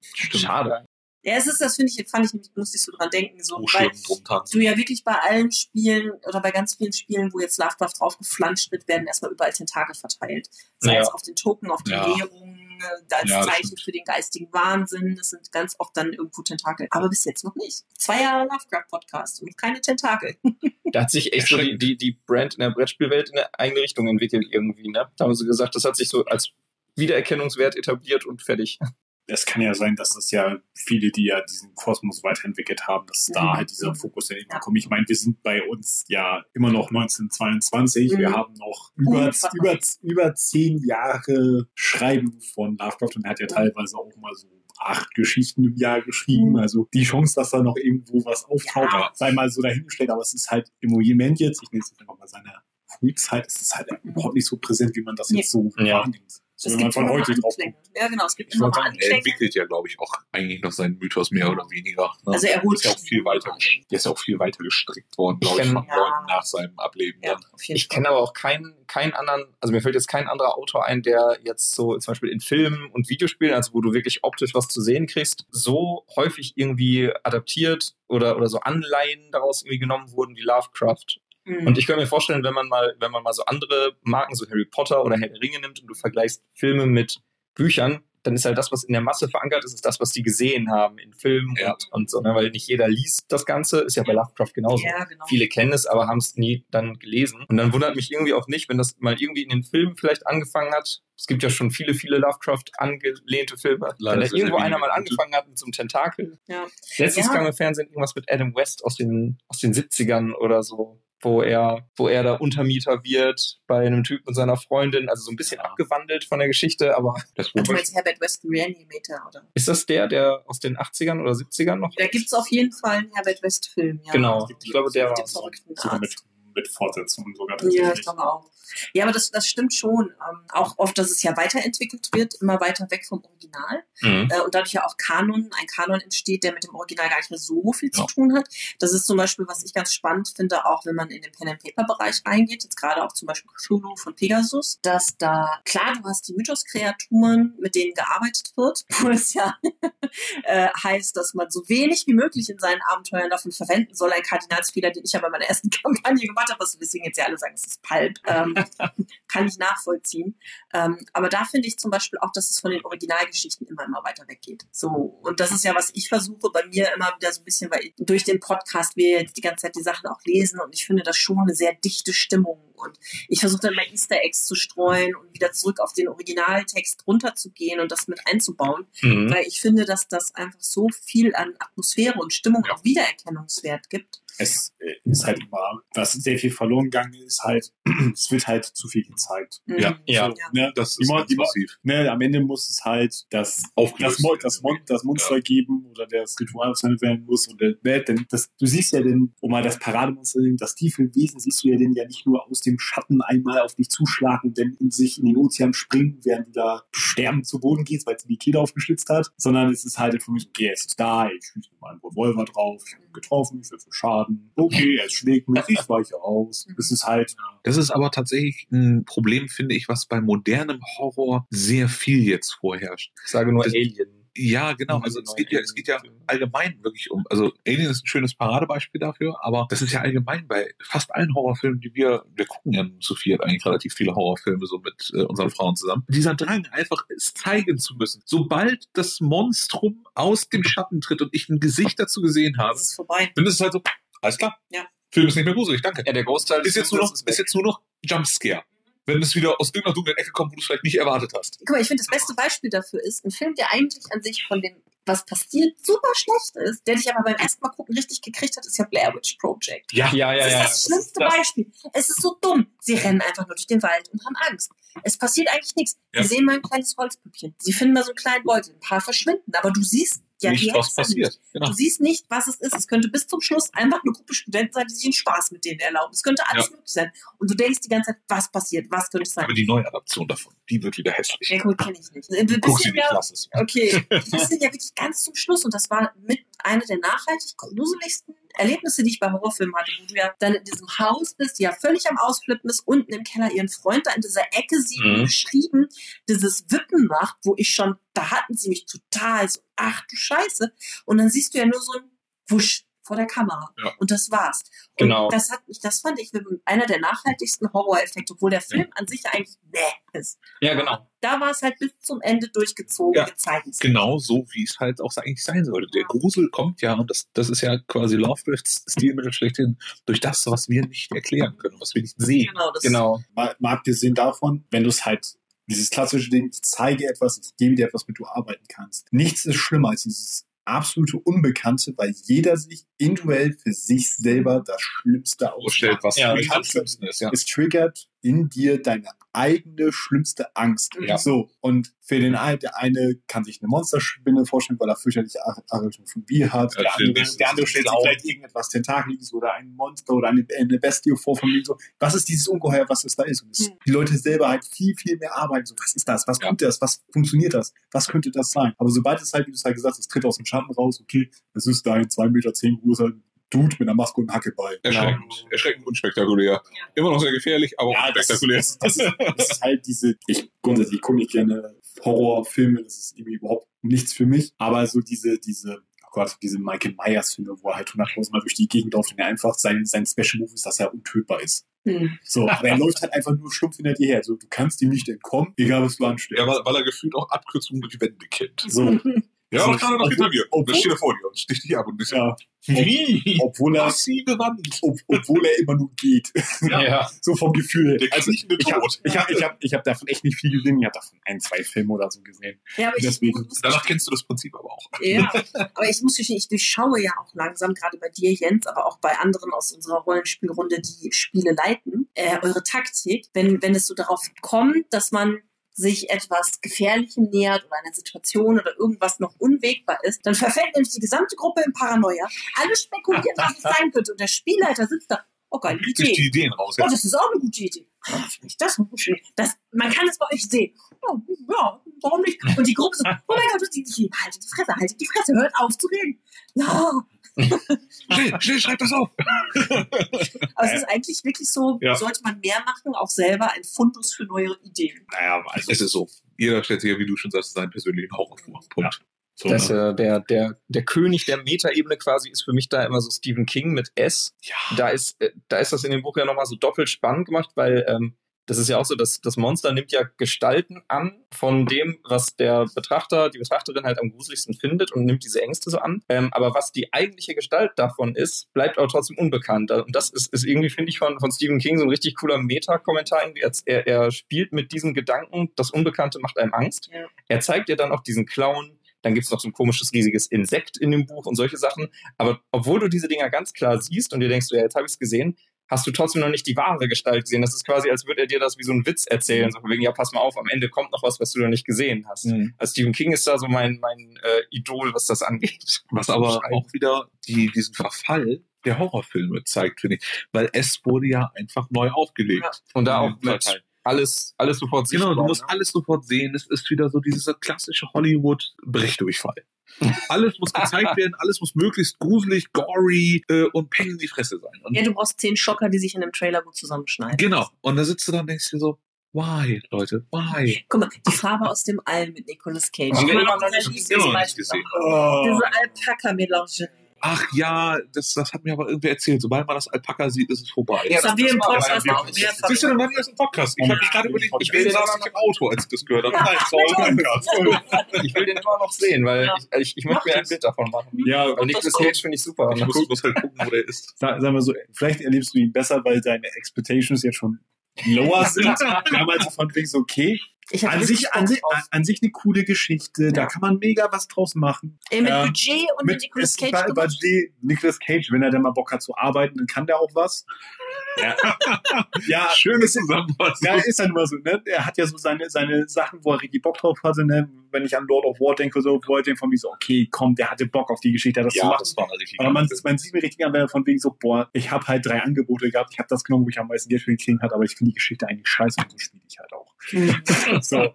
Stimmt. Schade. Ja, es ist, das finde ich, fand ich, nämlich- musste ich so dran denken, so, weil drum tanzen. du ja wirklich bei allen Spielen oder bei ganz vielen Spielen, wo jetzt Lovecraft drauf geflanscht wird, werden erstmal überall Tentakel verteilt. Sei Ja. es auf den Token, auf den Ja. Währungen, äh, als Ja, das Zeichen für den geistigen Wahnsinn. Das sind ganz oft dann irgendwo Tentakel. Aber bis jetzt noch nicht. Zwei Jahre Lovecraft-Podcast und keine Tentakel. Da hat sich echt so die, die, die Brand in der Brettspielwelt in eine eigene Richtung entwickelt irgendwie, ne? Da haben sie gesagt, das hat sich so als Wiedererkennungswert etabliert und fertig. Es kann ja sein, dass das ja viele, die ja diesen Kosmos weiterentwickelt haben, dass da Mhm. halt dieser Fokus ja irgendwann kommt. Ich meine, wir sind bei uns ja immer noch 1922. Wir Mhm. haben noch über, über, über zehn Jahre Schreiben von Lovecraft und er hat ja teilweise auch mal so acht Geschichten im Jahr geschrieben. Mhm. Also die Chance, dass da noch irgendwo was auftaucht, Ja. sei mal so dahingestellt. Aber es ist halt im Moment jetzt, ich nenne es jetzt einfach mal seine Frühzeit, es ist halt überhaupt nicht so präsent, wie man das jetzt so Ja. wahrnimmt. Es gibt von immer heute drauf. Ja, genau. Es gibt immer sagen, Er entwickelt ja, glaube ich, auch eigentlich noch seinen Mythos mehr oder weniger. ne? Also er holt ist ja auch viel weiter, der ist ja auch viel weiter gestrickt worden, glaube ich, kenn- von Ja. Leuten nach seinem Ableben. Ja, jeden Ich kenne aber auch keinen, keinen anderen, also mir fällt jetzt kein anderer Autor ein, der jetzt so zum Beispiel in Filmen und Videospielen, also wo du wirklich optisch was zu sehen kriegst, so häufig irgendwie adaptiert oder, oder so Anleihen daraus irgendwie genommen wurden wie Lovecraft. Mhm. Und ich kann mir vorstellen, wenn man mal, wenn man mal so andere Marken, so Harry Potter oder Herr der Ringe nimmt und du vergleichst Filme mit Büchern, dann ist halt das, was in der Masse verankert ist, ist das, was die gesehen haben in Filmen Ja. und, und so, ne? weil nicht jeder liest das Ganze, ist ja bei Lovecraft genauso. ja, genau. Viele kennen es, aber haben es nie dann gelesen. Und dann wundert mich irgendwie auch nicht, wenn das mal irgendwie in den Filmen vielleicht angefangen hat. Es gibt ja schon viele, viele Lovecraft angelehnte Filme. Leider wenn da irgendwo einer mal angefangen hat mit so einem Tentakel. Ja. Letztens Ja. kam im Fernsehen irgendwas mit Adam West aus den, aus den 70ern oder so, wo er, wo er da Untermieter wird bei einem Typ und seiner Freundin. Also so ein bisschen Ja. abgewandelt von der Geschichte, aber Das Du meinst Herbert West Reanimator, oder? ist das der, der aus den 80ern oder 70ern noch? Da gibt's auf jeden Fall einen Herbert West-Film, ja. Genau. Ich glaube, der war verrückten Arzt. Mit Fortsetzungen sogar Ja, ich tatsächlich. glaube auch. Ja, aber das, das stimmt schon. Ähm, auch oft, dass es ja weiterentwickelt wird, immer weiter weg vom Original. Mhm. Äh, und dadurch ja auch Kanon, ein Kanon entsteht, der mit dem Original gar nicht mehr so viel Ja. zu tun hat. Das ist zum Beispiel, was ich ganz spannend finde, auch wenn man in den Pen-and-Paper-Bereich reingeht, jetzt gerade auch zum Beispiel Cthulhu von Pegasus, dass da, klar, du hast die Mythos-Kreaturen, mit denen gearbeitet wird, wo es ja äh, heißt, dass man so wenig wie möglich in seinen Abenteuern davon verwenden soll. Ein Kardinalsfehler, den ich aber in meiner ersten Kampagne gemacht habe, was deswegen jetzt ja alle sagen, es ist Palp. Ähm, kann ich nachvollziehen. Ähm, aber da finde ich zum Beispiel auch, dass es von den Originalgeschichten immer, immer weiter weggeht. So. Und das ist ja, was ich versuche bei mir immer wieder so ein bisschen, weil durch den Podcast wir jetzt die ganze Zeit die Sachen auch lesen und ich finde das schon eine sehr dichte Stimmung. Und ich versuche dann mal Easter Eggs zu streuen und wieder zurück auf den Originaltext runterzugehen und das mit einzubauen. Mhm. Weil ich finde, dass das einfach so viel an Atmosphäre und Stimmung Ja. und Wiedererkennungswert gibt. Es äh, ist halt immer, was sehr viel verloren gegangen ist, halt, es wird halt zu viel gezeigt. Ja. Mhm. Ja. So, ne, Das ist ganz Mon- massiv. ne, am Ende muss es halt das, das, werden. das, Mon das Monster Ja. geben oder das Ritual ausgehandelt werden muss. Und der, ne, denn das, du siehst ja denn, um mal das Parademonster zu nehmen, das Tiefelwesen siehst du ja denn ja nicht nur aus dem Schatten einmal auf dich zuschlagen dann in sich in den Ozean springen, während du da sterben zu Boden gehst, weil es dir die Kehle aufgeschlitzt hat, sondern es ist halt für mich, okay, es ist da, ich schieße mal einen Revolver drauf, ich habe ihn getroffen, ich würfel Schaden, okay, er schlägt mich, ich weiche aus. Es ist halt, Das ist aber tatsächlich ein Problem, finde ich, was bei modernem Horror sehr viel jetzt vorherrscht. Ich sage nur Das- Alien. Ja, genau. Also es geht ja, es geht ja allgemein wirklich um. Also Alien ist ein schönes Paradebeispiel dafür, aber das ist ja allgemein bei fast allen Horrorfilmen, die wir, wir gucken ja zu viert eigentlich relativ viele Horrorfilme so mit äh, unseren Frauen zusammen. Dieser Drang, einfach es zeigen zu müssen. Sobald das Monstrum aus dem Schatten tritt und ich ein Gesicht dazu gesehen habe, Das ist vorbei. dann ist es halt so, alles klar. Ja. Film ist nicht mehr gruselig, danke. Ja, der Großteil Ist jetzt nur noch, ist jetzt nur noch Jumpscare. Wenn es wieder aus irgendeiner dunklen Ecke kommt, wo du es vielleicht nicht erwartet hast. Guck mal, ich finde, das beste Beispiel dafür ist ein Film, der eigentlich an sich von dem, was passiert, super schlecht ist, der dich aber beim ersten Mal gucken richtig gekriegt hat, ist ja Blair Witch Project. Ja, Ja, ja, Das ja. ist das schlimmste das- Beispiel. Es ist so dumm. Sie rennen einfach nur durch den Wald und haben Angst. Es passiert eigentlich nichts. Ja. Sie sehen mal ein kleines Holzpüppchen. Sie finden mal so einen kleinen Beutel. Ein paar verschwinden. Aber du siehst ja nicht, was passiert. Nicht. Genau. Du siehst nicht, was es ist. Es könnte bis zum Schluss einfach eine Gruppe Studenten sein, die sich einen Spaß mit denen erlauben. Es könnte alles möglich sein. Und du denkst die ganze Zeit, was passiert? Was könnte es sein? Aber die Neuadaption davon, die wird wieder hässlich. Ja, gut, kenne ich nicht. Guck sie nicht, ja, es. Okay, das sind ja wirklich ganz zum Schluss und das war mit einer der nachhaltig gruseligsten Erlebnisse, die ich bei Horrorfilmen hatte, wo du ja dann in diesem Haus bist, die ja völlig am Ausflippen ist, unten im Keller ihren Freund da in dieser Ecke sieht und Mhm. beschrieben, dieses Wippen macht, wo ich schon, da hatten sie mich total so, ach du Scheiße. Und dann siehst du ja nur so ein Wusch vor der Kamera. Ja. Und das war's. Und Genau. Das hat mich, das fand ich einer der nachhaltigsten Horror-Effekte, obwohl der Film an sich eigentlich bäh ist. Ja, genau. Da war es halt bis zum Ende durchgezogen, Ja. gezeigt. Genau so, wie es halt auch eigentlich sein sollte. Der Grusel kommt ja, und das, das ist ja quasi Lovecrafts Stilmittel schlechthin, durch das, was wir nicht erklären können, was wir nicht sehen. Genau, das Genau. Mal, mal abgesehen davon, wenn du es halt, dieses klassische Ding, ich zeige etwas, ich gebe dir etwas, mit du arbeiten kannst. Nichts ist schlimmer als dieses absolute Unbekannte, weil jeder sich individuell für sich selber das Schlimmste ausmacht. was Ja, am schlimmsten ist, ja. Es triggert in dir deine eigene schlimmste Angst. Ja. So, und für den einen, der eine kann sich eine Monsterspinne vorstellen, weil er fürchterliche Ar- Arachnophobie hat. Ja, der, andere, der andere stellt sich vielleicht irgendetwas Tentakeliges oder ein Monster oder eine, eine Bestie vor von mir. So, was ist dieses Ungeheuer, was es da ist? Und es, Hm. die Leute selber halt viel, viel mehr arbeiten. So, was ist das? Was Ja. tut das? Was funktioniert das? Was könnte das sein? Aber sobald es halt, wie du es halt gesagt hast, es tritt aus dem Schatten raus, okay, es ist da ein 2,10 Meter großer Dude mit einer Maske und einem Hackeball. Erschreckend, erschreckend unspektakulär. Immer noch sehr gefährlich, aber Ja, das ist, unspektakulär. das, das, ist, das ist halt diese, ich grundsätzlich gucke nicht gerne Horrorfilme, das ist irgendwie überhaupt nichts für mich, aber so diese, diese, oh Gott, diese Michael Myers Filme, wo er halt 100.000 Mal durch die Gegend läuft und er einfach sein, sein Special Move ist, dass er untötbar ist. Hm. So, aber er läuft halt einfach nur stumpf hinter dir her. So, du kannst ihm nicht entkommen, egal was du anstellst. Ja, weil, weil er gefühlt auch Abkürzungen durch Wände kennt. So, Ja, So, aber gerade noch hinter mir. Obwohl- das steht er vor dir und sticht dich ab und ist ja, wie obwohl er, massive Wand. ob, obwohl er immer nur geht. Ja. so vom Gefühl her. Der Also, ich habe Tod. ich hab, ich hab, ich hab davon echt nicht viel gesehen. Ich habe davon ein, zwei Filme oder so gesehen. Ja, aber ich, Deswegen. muss- Danach kennst du das Prinzip aber auch. Ja, aber ich muss gestehen, ich durchschaue ja auch langsam, gerade bei dir, Jens, aber auch bei anderen aus unserer Rollenspielrunde, die Spiele leiten, äh, eure Taktik, wenn, wenn es so darauf kommt, dass man sich etwas Gefährlichem nähert oder einer Situation oder irgendwas noch unwägbar ist, dann verfällt nämlich die gesamte Gruppe in Paranoia. Alle spekulieren, was es sein könnte. Und der Spielleiter sitzt da. Oh, geile sich die Idee. Ideen raus. Oh, Ja. das ist auch eine gute Idee. Oh, das eine gute Idee. Das, man kann es bei euch sehen. Oh, ja, warum nicht? Und die Gruppe so, oh mein Gott, die, die, haltet die Fresse, haltet die Fresse, hört auf zu reden. Ja, Schnell, schnell, schreib das auf. aber es ist eigentlich wirklich so, Ja. sollte man mehr machen, auch selber ein Fundus für neue Ideen. Naja, also, Es ist so. Jeder stellt sich ja, wie du schon sagst, seinen persönlichen Horror vor. Punkt. So, Das, ne? äh, der, der, der König der Metaebene quasi ist für mich da immer so Stephen King mit S. ja. Da ist, äh, da ist das in dem Buch ja nochmal so doppelt spannend gemacht, weil ähm, das ist ja auch so, dass das Monster nimmt ja Gestalten an von dem, was der Betrachter, die Betrachterin halt am gruseligsten findet und nimmt diese Ängste so an. Ähm, aber was die eigentliche Gestalt davon ist, bleibt aber trotzdem unbekannt. Und das ist, ist irgendwie, finde ich, von, von Stephen King so ein richtig cooler Meta-Kommentar. Er, er, er spielt mit diesem Gedanken, das Unbekannte macht einem Angst. Ja. Er zeigt dir dann auch diesen Clown, dann gibt's noch so ein komisches, riesiges Insekt in dem Buch und solche Sachen. Aber obwohl du diese Dinger ganz klar siehst und dir denkst, ja, jetzt habe ich's gesehen, hast du trotzdem noch nicht die wahre Gestalt gesehen. Das ist quasi, als würde er dir das wie so ein Witz erzählen. So von wegen, ja, pass mal auf, am Ende kommt noch was, was du noch nicht gesehen hast. Mhm. Also Stephen King ist da so mein, mein äh, Idol, was das angeht. Was aber auch wieder die, diesen Verfall der Horrorfilme zeigt, finde ich. Weil es wurde ja einfach neu aufgelegt. Ja. Und da auch mit Teil. Alles, alles sofort Genau, du musst ne? alles sofort sehen. Es ist wieder so dieser klassische Hollywood-Brechdurchfall. alles muss gezeigt werden, alles muss möglichst gruselig, gory äh, und peng in die Fresse sein. Und Ja, du brauchst zehn Schocker, die sich in einem Trailer gut zusammenschneiden. genau. Und da sitzt du dann und denkst dir so, why, Leute, why? Guck mal, die Farbe aus dem All mit Nicolas Cage. Immer immer noch nicht gesehen. Diese Alpaka-Melange. Ach ja, das, das hat mir aber irgendwer erzählt. Sobald man das Alpaka sieht, ist es vorbei. Ja, Das haben wir im das Podcast auch wir- mehrfach. Siehst du, dann war das ein Podcast. Ich habe mich gerade überlegt, ich will den saß aber ich im Auto, als ich das gehört habe. Nein, Podcast. Ich will den immer noch sehen, weil Ja. ich, ich, ich möchte mir ein Bild davon machen. ja, Und Nicolas Cage finde ich super. Ich muss, muss halt gucken, wo der ist. Sag, sagen wir so, vielleicht erlebst du ihn besser, weil deine Expectations jetzt schon lower sind. Damals von wegen so, okay, Ich an sich, an, sich, an, sich eine coole Geschichte, da Ja. kann man mega was draus machen. Ey, mit ähm, Budget und mit Nicolas es- Cage. bei, bei Nicolas Cage, wenn er dann mal Bock hat zu arbeiten, dann kann der auch was. Ja, ja Schöne Zusammenfassung. Ja, ist dann immer so, ne? Er hat ja so seine, seine Sachen, wo er richtig Bock drauf hatte, ne? Wenn ich an Lord of War denke, so, er denkt von mir so, okay, komm, der hatte Bock auf die Geschichte, das zu Ja, machen. das war richtig Aber man, man sieht mir richtig an, wenn er von wegen so, boah, ich habe halt drei Angebote gehabt, ich habe das genommen, wo ich am meisten Geld für gekriegt hat, aber ich finde die Geschichte eigentlich scheiße und so spiele ich halt auch. So,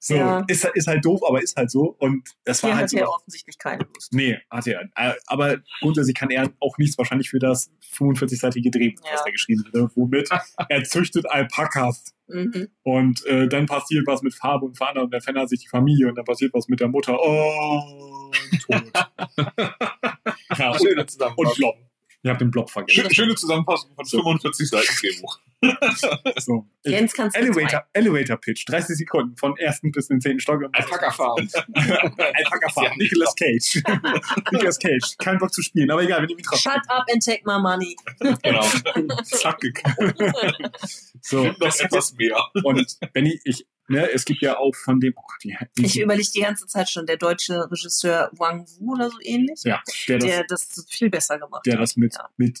so Ja. ist, ist halt doof, aber ist halt so. Und das war Hier halt hat so. er offensichtlich keine Lust. Nee, hat er. Äh, Aber grundsätzlich kann er auch nichts wahrscheinlich für das 45-seitige Drehbuch, was Ja. er geschrieben hat, womit er züchtet Alpakas. Mhm. Und äh, dann passiert was mit Farbe und Fahne und dann verändert sich die Familie und dann passiert was mit der Mutter. Oh, tot. Ja, und, und Zusammenfassung. Ihr habt den Blob vergessen. Schöne, schöne Zusammenfassung von 45 Seiten Drehbuch. So. Jens kannst du Elevator, Elevator Pitch, 30 Sekunden von ersten bis in den zehnten Stock. Alpaka Farm. Alpaka Farm, Nicolas Cage. Nicolas Cage, kein Bock zu spielen, aber egal, wir nehmen ihn trotzdem. Shut up and take my money. Genau. Zackig. So, Noch etwas mehr. und wenn ich, ich ne, es gibt ja auch von dem, oh Gott, wie, wie Ich überlege die ganze Zeit schon, der deutsche Regisseur Wang Wu oder so ähnlich, ja, der das, der das viel besser gemacht der hat. das mit, Ja. mit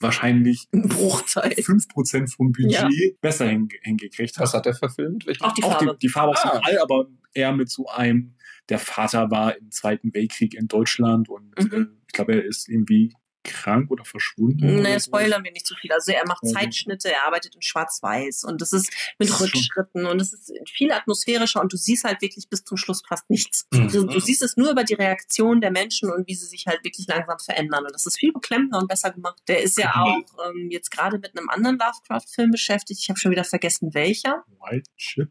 wahrscheinlich Ein Bruchteil. 5% vom Budget Ja. besser hinge hingekriegt hat. Was hat der verfilmt? Welchen? Auch die auch Farbe. Die, die Farbe Ah. All, aber er mit so einem, der Vater war im Zweiten Weltkrieg in Deutschland und Mhm. äh, ich glaube, er ist irgendwie krank oder verschwunden. Ne, so. spoilern wir nicht zu viel. Also er macht Mhm. Zeitschnitte, er arbeitet in Schwarz-Weiß und das ist mit Das ist schon- Rückschritten und es ist viel atmosphärischer und du siehst halt wirklich bis zum Schluss fast nichts. Mhm. Du, du siehst es nur über die Reaktion der Menschen und wie sie sich halt wirklich langsam verändern und das ist viel beklemmender und besser gemacht. Der ist ja auch ähm, jetzt gerade mit einem anderen Lovecraft-Film beschäftigt. Ich habe schon wieder vergessen, welcher. White Chip.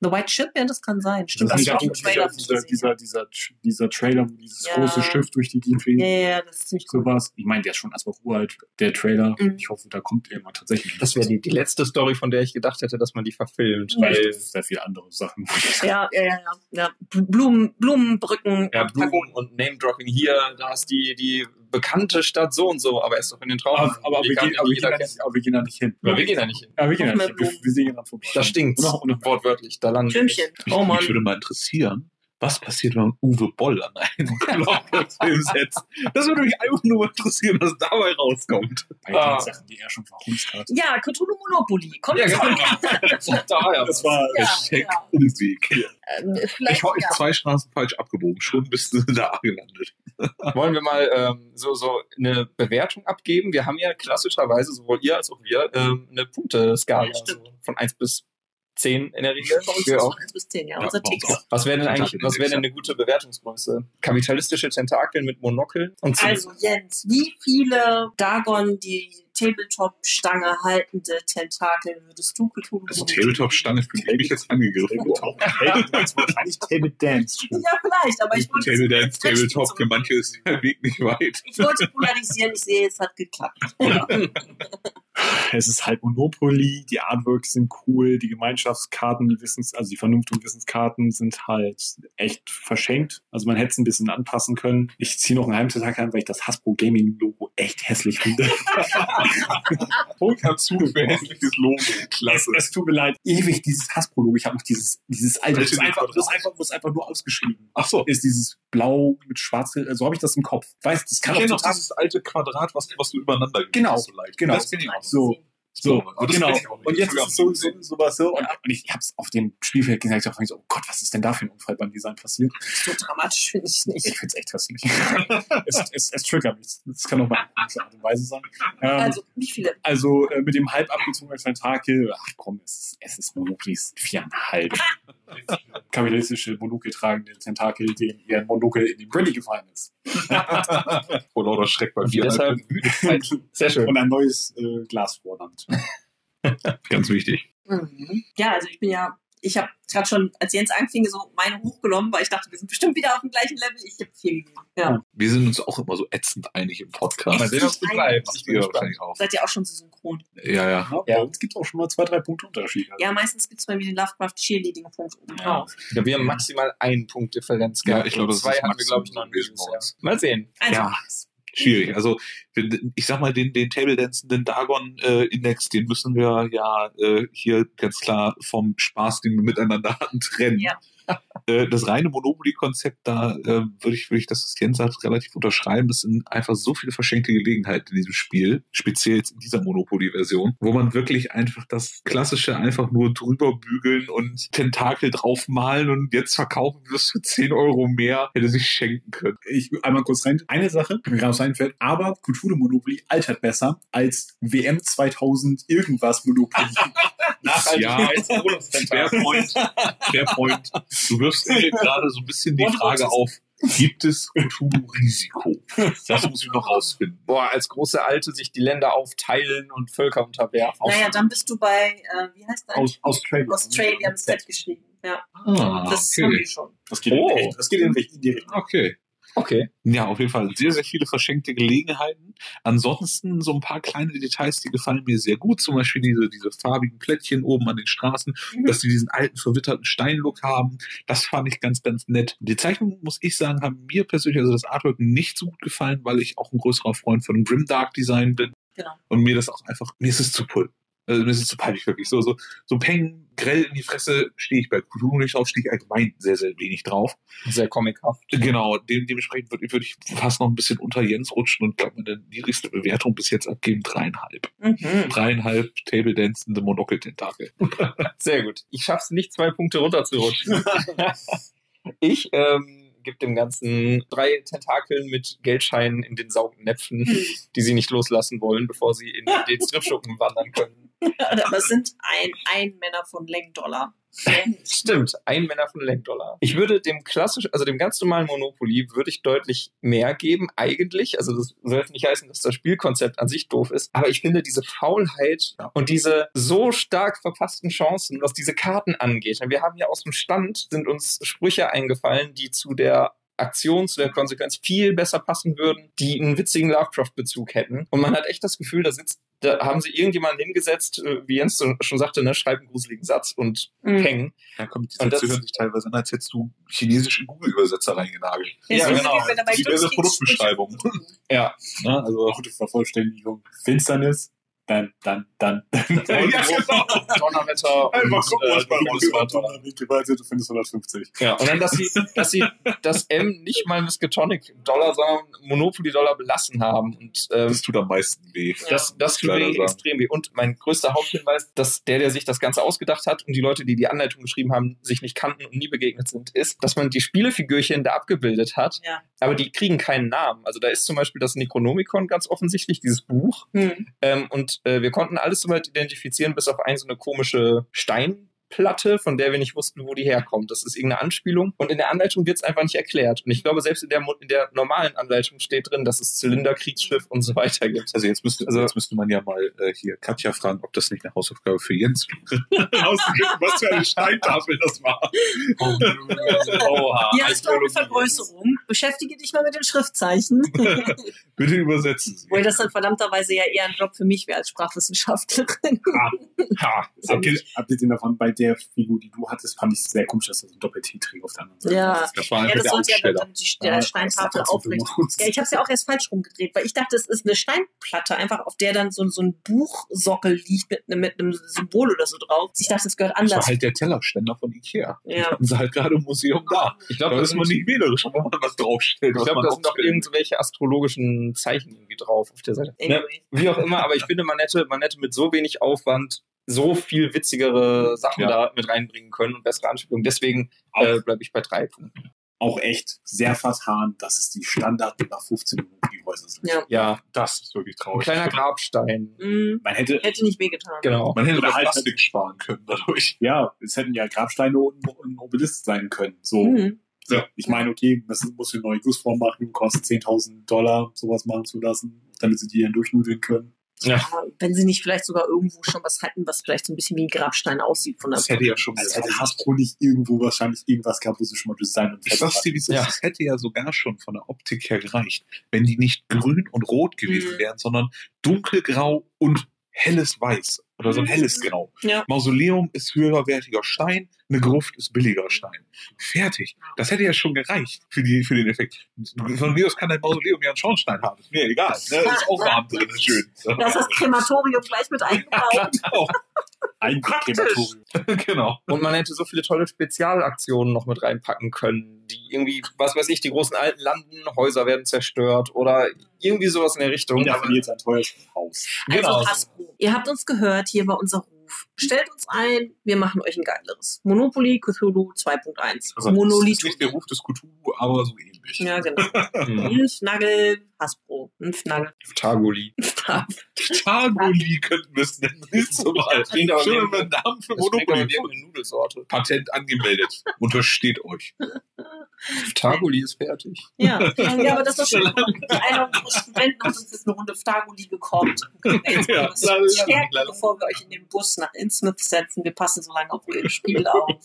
The White Ship, ja, das kann sein. Stimmt, das das ist ist auch dieser, Trailer. dieser, dieser, dieser, dieser Trailer, wo dieses Ja. große Schiff durch die Gegend fliegt. ja, ja, ja, das ist ziemlich cool. Sowas. Ich meine, der ist schon erstmal uralt, der Trailer. Mhm. Ich hoffe, da kommt irgendwann tatsächlich. Das wäre die, die letzte Story, von der ich gedacht hätte, dass man die verfilmt. Weil- Weil sehr viele andere Sachen. Ja, ja, ja, ja. ja. Blumen, Blumenbrücken. ja, Blumen und Name-Dropping hier, da ist die, die bekannte Stadt so und so, aber er ist doch in den Traum. Aber, aber, wir gehen, aber, wir gehen da nicht, aber wir gehen da nicht hin. kennen. wir gehen da nicht hin. Ja, wir gehen da Noch nicht hin. Wir, wir sehen dann vorbei. Da stinkt's. Und noch, und noch, Wortwörtlich. Da landen Türmchen. Oh Mann. Mich würde mal interessieren, was passiert, wenn man Uwe Boll an einen Film setzt. Das würde mich einfach nur interessieren, was dabei rauskommt. bei den Ah. Sachen, die er schon verhunzt hat. Ja, Cthulhu Monopoly. Kommt Ja, genau. da war ja Das war Ja, Hashtag ja. Umweg. Ähm, Ich habe ja. zwei Straßen falsch abgebogen. Schon bist du da gelandet. Wollen wir mal ähm, so, so eine Bewertung abgeben? Wir haben ja klassischerweise, sowohl ihr als auch wir, ähm, eine Punkteskala Ja, also von 1 bis 10 in der Regel. Bei uns ist auch. es 1 bis 10, ja. Ja, Unser Tick. Was wäre denn eigentlich, was wäre denn eine gute Bewertungsgröße? Kapitalistische Tentakel mit Monokel und Zin- Also Jens, wie viele Dagon die Tabletop-Stange haltende Tentakel würdest du Cthulhu Also Tabletop-Stange fühle ich jetzt angegriffen. wahrscheinlich Table Dance. Ja, vielleicht, aber ich wollte Table Dance, Tabletop, für manche ist der Weg nicht weit. ich wollte polarisieren, ich sehe, es hat geklappt. Es ist halt Monopoly, die Artworks sind cool, die Gemeinschaftskarten, die Wissens, also die Vernunft- und Wissenskarten sind halt echt verschenkt. Also man hätte es ein bisschen anpassen können. Ich ziehe noch einen Heimtag an, weil ich das Hasbro Gaming Logo echt hässlich finde. Zu für hässliches Logo. Klasse. Es, es tut mir leid, ewig dieses Hasbro-Logo. Ich habe noch dieses, dieses alte, das ist, einfach, das, einfach, das einfach nur ausgeschrieben. Ach so. Ist dieses Blau mit Schwarz, so also habe ich das im Kopf. Weiß, das Ich kann kenne auch noch total dieses alte Quadrat, was, was du übereinander Genau, hast, so leicht. genau. Das kenn ich auch. so. So, das genau. Und jetzt ist es so, so, sowas so. Und, und ich habe es auf dem Spielfeld gesagt, ich hab so, oh Gott, was ist denn da für ein Unfall beim Design passiert? So dramatisch finde ich es nicht. Ich find's echt hässlich. es, es, es triggert mich. Das kann auch mal eine Art und Weise sein. Ähm, Also, wie viele? also äh, mit dem halb abgezogenen Tentakel, ach komm, es ist, es ist Monoklis viereinhalb. Kapitalistische Monokel tragende Tentakel, denen ihr Monokel in den Brandy gefallen ist. Vor lauter Schreck bei Und mir. deshalb sehr schön. Und ein neues äh, Glas Ganz wichtig. Mhm. Ja, also ich bin ja, ich habe gerade schon, als Jens anfing, so meine hochgenommen, weil ich dachte, wir sind bestimmt wieder auf dem gleichen Level. Ich habe vier gegeben. Ja. Wir sind uns auch immer so ätzend einig im Podcast. Mal sehen, bleibt. Ich Ich bin ja wahrscheinlich auch. Seid ihr auch schon so synchron? Ja, ja. Ja, bei uns gibt es auch schon mal zwei, drei Punkte Unterschied. Ja, meistens gibt es bei mir den Lovecraft Cheerleading-Punkt oben drauf. Ja, wir haben maximal einen Punkt Differenz Ja, gehabt. ich glaube, das zwei ist haben wir, glaube ich, noch uns. Mal sehen. Also, Ja. Schwierig. Also ich sag mal, den, den Table Dancenden Dagon äh, den müssen wir ja äh, hier ganz klar vom Spaß, den wir miteinander hatten, trennen. Ja. Äh, das reine Monopoly-Konzept, da äh, würde ich, würde ich das, was Jens sagt, relativ unterschreiben. Es sind einfach so viele verschenkte Gelegenheiten in diesem Spiel, speziell jetzt in dieser Monopoly-Version, wo man wirklich einfach das Klassische einfach nur drüber bügeln und Tentakel draufmalen und jetzt verkaufen wir es für 10 Euro mehr, hätte sich schenken können. ich einmal kurz rein. Eine Sache, die mir gerade einfällt, aber Cthulhu Monopoly altert besser als WM 2000 irgendwas Monopoly. Ja, Fairpoint, Fairpoint. Du wirfst mir gerade so ein bisschen die Frage auf, gibt es Cthulhu-Risiko? Das muss ich noch rausfinden. Boah, als große Alte sich die Länder aufteilen und Völker unterwerfen. naja, dann bist du bei, äh, wie heißt das? Aus Australia. Australian Set geschrieben. Ja, Ah, das haben okay. die schon. Das geht, Oh. in, das geht in die Richtung. Okay. Okay. Ja, auf jeden Fall sehr, sehr viele verschenkte Gelegenheiten. Ansonsten so ein paar kleine Details, die gefallen mir sehr gut. Zum Beispiel diese, diese farbigen Plättchen oben an den Straßen, dass die diesen alten, verwitterten Steinlook haben. Das fand ich ganz, ganz nett. Die Zeichnungen, muss ich sagen, haben mir persönlich, also das Artwork, nicht so gut gefallen, weil ich auch ein größerer Freund von Grimdark Design bin. Genau. Und mir das auch einfach, mir ist es zu pull. Also mir ist zu peinlich wirklich. So, so, so Peng, grell in die Fresse stehe ich bei nicht drauf, stehe ich allgemein sehr, sehr wenig drauf. Sehr comichaft. Genau, dem, dementsprechend würde würd ich fast noch ein bisschen unter Jens rutschen und glaube, meine niedrigste Bewertung bis jetzt abgeben, dreieinhalb. Mhm. Dreieinhalb Table Dancende Monokel-Tentakel. Sehr gut. Ich schaff's nicht, zwei Punkte runterzurutschen. ich ähm, gebe dem Ganzen drei Tentakeln mit Geldscheinen in den saugenden Näpfen, die sie nicht loslassen wollen, bevor sie in den Stripschuppen wandern können. Aber es sind ein, ein Männer von Lenk-Dollar. Stimmt, ein Männer von Lenkdollar. Ich würde dem klassisch, also dem ganz normalen Monopoly würde ich deutlich mehr geben, eigentlich. Also das soll jetzt nicht heißen, dass das Spielkonzept an sich doof ist. Aber ich finde diese Faulheit und diese so stark verpassten Chancen, was diese Karten angeht. Wir haben ja aus dem Stand sind uns Sprüche eingefallen, die zu der Aktion zu der Konsequenz viel besser passen würden, die einen witzigen Lovecraft-Bezug hätten. Und man hat echt das Gefühl, da sitzt, da haben sie irgendjemanden hingesetzt, äh, wie Jens schon sagte, ne, schreib einen gruseligen Satz und Mhm. hängen. Da kommt die Und das- Sätze hören sich teilweise an, als hättest du chinesische Google-Übersetzer reingenagelt. Ja, so genau. wie wenn er bei Diverse Produktbeschreibungen. Ja. Ne? Also, Gute Vervollständigung. Finsternis. Dann, dann, dann. ja, genau. Donnerwetter Einfach und, gucken, was äh, bei. Weise, du findest 150. Ja, und dann, dass sie, dass sie das M nicht mal Miskatonic Dollar, sondern Monopoly Dollar belassen haben. Und ähm, Das tut am meisten weh. das, das tut sagen. extrem weh. Und mein größter Haupthinweis, dass der, der sich das Ganze ausgedacht hat und die Leute, die die Anleitung geschrieben haben, sich nicht kannten und nie begegnet sind, ist, dass man die Spielefigürchen da abgebildet hat, Ja. aber die kriegen keinen Namen. Also da ist zum Beispiel das Necronomicon ganz offensichtlich, dieses Buch. Hm. Ähm, und äh, wir konnten alles soweit identifizieren, bis auf eine so eine komische Steinplatte, von der wir nicht wussten, wo die herkommt. Das ist irgendeine Anspielung. Und in der Anleitung wird es einfach nicht erklärt. Und ich glaube, selbst in der, in der normalen Anleitung steht drin, dass es Zylinder, Kriegsschiff und so weiter gibt. Also jetzt müsste, Also- jetzt müsste man ja mal äh, hier Katja fragen, ob das nicht eine Hausaufgabe für Jens wäre. Was für eine Steintafel das war. Oha. Hier hast du auch eine Vergrößerung. Beschäftige dich mal mit den Schriftzeichen. Bitte übersetzen Sie. Obwohl das dann verdammterweise ja eher ein Job für mich wäre als Sprachwissenschaftlerin. Ha. Abgesehen abgesehen davon, bei der Figur, die du hattest, fand ich sehr komisch, dass das ein Doppel-T-Träger auf der anderen Seite Ja. ist. Das war Ja, das der sollte ja damit die der Steintafel aufrecht. Ja, ich habe es ja auch erst falsch rumgedreht, weil ich dachte, es ist eine Steinplatte, einfach auf der dann so, so ein Buchsockel liegt mit, ne- mit einem Symbol oder so drauf. Ich dachte, es gehört Das war anders. halt der Tellerständer von Ikea. Ja. Haben sie halt gerade im Museum da. Ich Da glaube, das ist man nicht wählerisch, wenn man was draufstellt. ich was glaub, man da sind auch aufstellt. irgendwelche astrologischen Zeichen irgendwie drauf auf der Seite. Ne? Anyway. Wie auch immer, aber ich finde, man hätte, man hätte mit so wenig Aufwand so viel witzigere Sachen Ja. da mit reinbringen können und bessere Anspielungen. Deswegen äh, bleibe ich bei drei Punkten. Auch echt sehr vertan, dass es die Standard nach 15 Minuten die Häuser sind. Ja. Ja, Das ist wirklich ein traurig. kleiner Grabstein. Mm, Man hätte, hätte nicht wehgetan. Genau. Man hätte halt- Plastik sparen können dadurch. ja, es hätten ja Grabsteine und ein Obelisk sein können. So, Mhm. ich meine, okay, das muss eine neue Gussform machen, kostet 10.000 Dollar, sowas machen zu lassen, damit sie die dann durchnudeln können. Ja. Aber Wenn sie nicht vielleicht sogar irgendwo schon was hatten, was vielleicht so ein bisschen wie ein Grabstein aussieht von der Das hätte ja schon Als hätte Hasbro nicht irgendwo wahrscheinlich irgendwas gehabt, wo sie schon mal Design und Ich sag's dir, wie es ist. Ja. Das hätte ja sogar schon von der Optik her gereicht, wenn die nicht grün und rot gewesen Mhm. wären, sondern dunkelgrau und helles Weiß oder so ein Mhm. helles Grau. Ja. Mausoleum ist höherwertiger Stein, eine Gruft ist billiger Stein. Fertig. Das hätte ja schon gereicht für, die, für den Effekt. Von mir aus kann dein Mausoleum ja einen Schornstein haben. Ist mir egal. Ne? Das ist auch warm drin, ist schön. Das ist das Krematorium gleich mit eingebaut. genau. ein. Krematorium. genau. Und man hätte so viele tolle Spezialaktionen noch mit reinpacken können, die irgendwie, was weiß ich, die großen Alten landen, Häuser werden zerstört oder irgendwie sowas in der Richtung. Und er verliert sein teuerstes Haus. Genau. Also Hasbro, ihr habt uns gehört, hier war unser Ruf. Stellt uns ein, wir machen euch ein geileres. Monopoly Cthulhu 2.1. Also, Monolith. Das ist nicht der Ruf des Cthulhu, aber so ähnlich. Ja, genau. Mhm. Hm, Nagel, Hasbro, ein Fnagel. Tagoli. Targuli könnten wir es nennen. Nächstes Mal. Schön Namen für Monopoly. Nudelsorte. Patent angemeldet. Untersteht euch. Tagoli ist fertig. Ja, ja aber das ist schon. Einer unserer Studenten hat uns jetzt eine Runde gekocht. Können wir jetzt Ja, bevor wir euch in den Bus nach Innsmouth setzen. Wir passen so lange auf euer Spiel auf.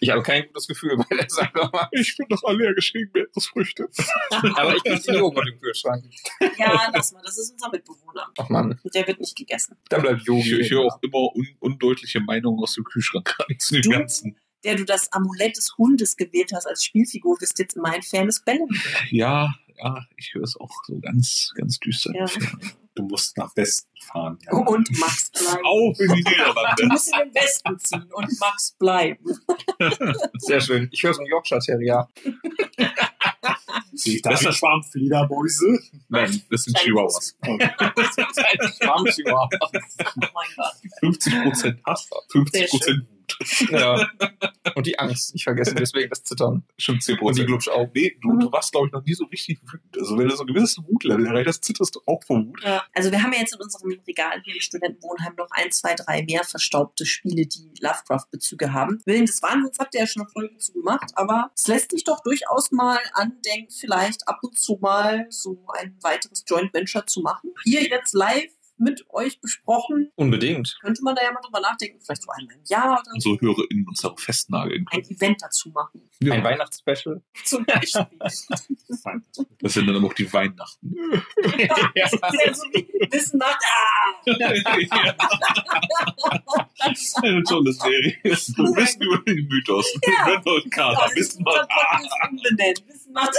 Ich habe kein gutes Gefühl bei der Sache. Ich bin doch allergisch gegen Meeresfrüchte. Aber ich krieg den Joghurt im Kühlschrank. Ja, lass mal, das ist unser Mitbewohner. Ach man, Der wird nicht gegessen. dann bleibt Ich, Yogi. ich höre auch immer un undeutliche Meinungen aus dem Kühlschrank rein zu Du? den ganzen. Der du das Amulett des Hundes gewählt hast als Spielfigur, bist jetzt mein Fan des Bellen. Ja, ja, ich höre es auch so ganz, ganz düster. Ja. Du musst nach Westen fahren. Ja. Und Max bleiben. Auf in die Du Niederlande. musst in den Westen ziehen und Max bleiben. Sehr schön. Ich höre so einen Yorkshire Terrier. Sehe ich da einen Schwarm Fledermäuse? Nein, das sind Chihuahuas. Okay. Schwarmchihuahua. Oh mein Gott. 50% Hass, 50% Wut. ja. Und die Angst. Ich vergesse deswegen das Zittern. Schon Und die 10%. Glubschaugen. Nee, du, du warst, glaube ich, noch nie so richtig wütend. Also, wenn du so ein gewisses Wutlevel erreicht hast, zitterst du auch vor Wut. Ja, also wir haben ja jetzt in unserem Regal hier im Studentenwohnheim noch ein, zwei, drei mehr verstaubte Spiele, die Lovecraft-Bezüge haben. Willen des Wahnsinns habt ihr ja schon eine Folge zu gemacht, aber es lässt sich doch durchaus mal andenken, vielleicht ab und zu mal so ein weiteres Joint Venture zu machen. Hier jetzt live mit euch besprochen, Unbedingt. könnte man da ja mal drüber nachdenken, vielleicht so einmal im Jahr oder so Unsere HörerInnen uns darauf festnageln ein. Event dazu machen. Ein Weihnachtsspecial. Zum Beispiel. Das sind dann auch die Weihnachten. Das ist ja so wie Wissen macht, ah! Eine tolle Serie. Du bist über den Mythos. Ja. Wenn und Kater. Das ist Wissen umbenannt. Wissen ah!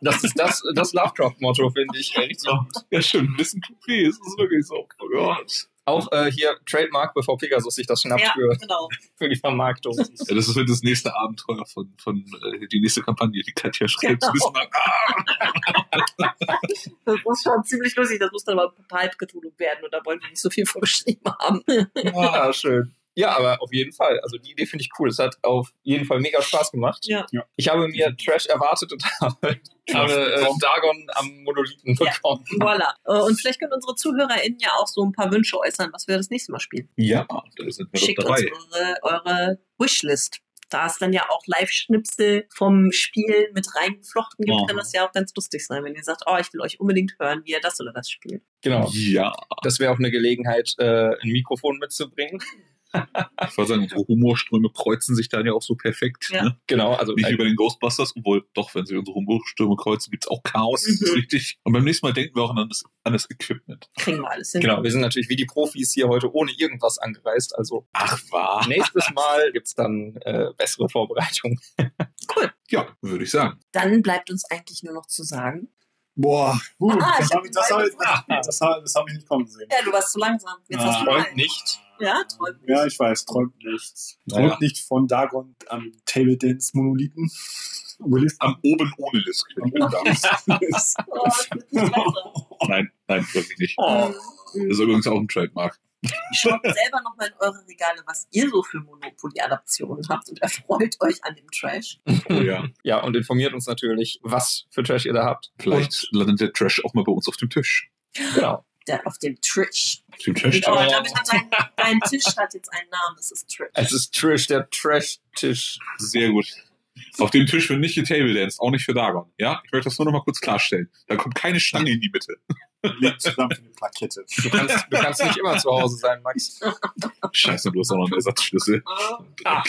Das ist das, das Lovecraft-Motto, finde ich. Richtig Ja, ja, stimmt. Wissen tut weh. Es ist wirklich so. Oh Gott. Auch äh, hier Trademark, bevor Pegasus sich das schnappt Ja, für, genau. für die Vermarktung. Ja, das ist halt das nächste Abenteuer von, von äh, die nächste Kampagne, die Katja schreibt. Genau. Ah. Das ist schon ziemlich lustig. Das muss dann aber total Cthulhu werden und da wollen wir nicht so viel vorgeschrieben haben. Ja, schön. Ja, aber auf jeden Fall. Also die Idee finde ich cool. Es hat auf jeden Fall mega Spaß gemacht. Ja. Ja. Ich habe mir Trash erwartet und habe, habe äh, Dagon am Monolithen Ja. bekommen. Voila. Äh, Und vielleicht können unsere ZuhörerInnen ja auch so ein paar Wünsche äußern, was wir das nächste Mal spielen. Ja, da sind wir Schickt doch uns dabei. eure, eure Wishlist. Da ist dann ja auch Live-Schnipsel vom Spiel mit reingeflochten gibt, kann das ja auch ganz lustig sein, wenn ihr sagt, oh, ich will euch unbedingt hören, wie ihr das oder das spielt. Genau. Ja, Das wäre auch eine Gelegenheit, äh, ein Mikrofon mitzubringen. Ich wollte sagen, unsere Humorströme kreuzen sich dann ja auch so perfekt. Ja. Ne? Genau, also Nicht wie bei den Ghostbusters, obwohl doch, wenn sie unsere Humorströme kreuzen, gibt's auch Chaos. Das ist Mhm. richtig. Und beim nächsten Mal denken wir auch an das, an das Equipment. Kriegen wir alles hin. genau, wir sind natürlich wie die Profis hier heute ohne irgendwas angereist. Also Ach, wahr. nächstes Mal gibt's dann äh, bessere Vorbereitungen. Ja, würde ich sagen. Dann bleibt uns eigentlich nur noch zu sagen, Boah, uh, Ah, das habe ich, das hab ich, das hab, das hab ich nicht kommen sehen. ja, du warst zu langsam. Jetzt Ah, hast du Träumt nicht. Ja, träumt nicht. Ja, ich weiß, träumt nicht. Träumt Naja. nicht von Dagon am Table Dance Monolithen. Am oben ohne List. Oh. Nein, nein, wirklich nicht. Oh. Das ist übrigens auch ein Trademark. Schaut selber nochmal in eure Regale, was ihr so für Monopoly-Adaptionen habt und erfreut euch an dem Trash. Oh ja. Ja, und informiert uns natürlich, was für Trash ihr da habt. Vielleicht landet der Trash auch mal bei uns auf dem Tisch. Und, genau. Der auf dem Trish. Auf dem Trash. Oh, damit hat dein, dein Tisch hat jetzt einen Namen, das ist Trish. Es ist Trish, der Trash-Tisch. Sehr gut. Auf dem Tisch wird nicht Table Dance, auch nicht für Dagon. Ja, ich möchte das nur noch mal kurz klarstellen. Da kommt keine Stange in die Mitte. Legt zusammen für eine Plakette. Du kannst, du kannst nicht immer zu Hause sein, Max. Scheiße, du hast auch noch einen Ersatzschlüssel. Ah.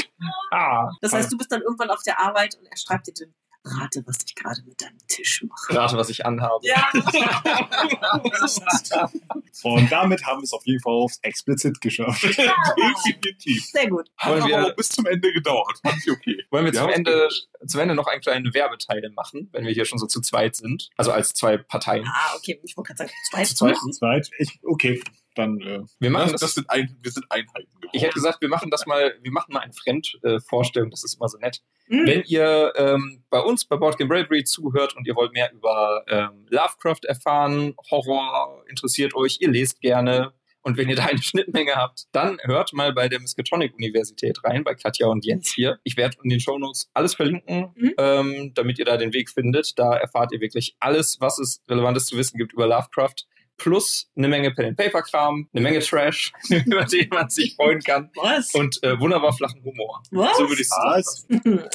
Ah. Das heißt, du bist dann irgendwann auf der Arbeit und er schreibt dir den Rate, was ich gerade mit deinem Tisch mache. Rate, was ich anhabe. Ja. Und damit haben wir es auf jeden Fall aufs Explizit geschafft. Definitiv. Sehr gut. Hat Wollen aber wir- auch bis zum Ende gedauert. Fand ich okay. Wollen wir Ja, zum Ende, zum Ende noch einen kleinen Werbeteil machen, wenn wir hier schon so zu zweit sind? Also als zwei Parteien. Ah, okay, ich wollte gerade sagen, zwei Zu zweit? Zweit, ich, okay, dann äh, Wir machen Das, das, das sind, ein, wir sind Einheiten geworden. ich hätte gesagt, wir machen das mal, wir machen mal eine Fremdvorstellung, das ist immer so nett. Hm? Wenn ihr ähm, bei uns bei Board Game Bravery zuhört und ihr wollt mehr über ähm, Lovecraft erfahren, Horror interessiert euch, ihr lest gerne, Und wenn ihr da eine Schnittmenge habt, dann hört mal bei der Miskatonic-Universität rein, bei Katja und Jens hier. Ich werde in den Shownotes alles verlinken, Mhm. ähm, damit ihr da den Weg findet. Da erfahrt ihr wirklich alles, was es Relevantes zu wissen gibt über Lovecraft. Plus eine Menge Pen-and-Paper-Kram, eine Menge Trash, über den man sich freuen kann. Was? Und äh, wunderbar flachen Humor. Was? So würde ich?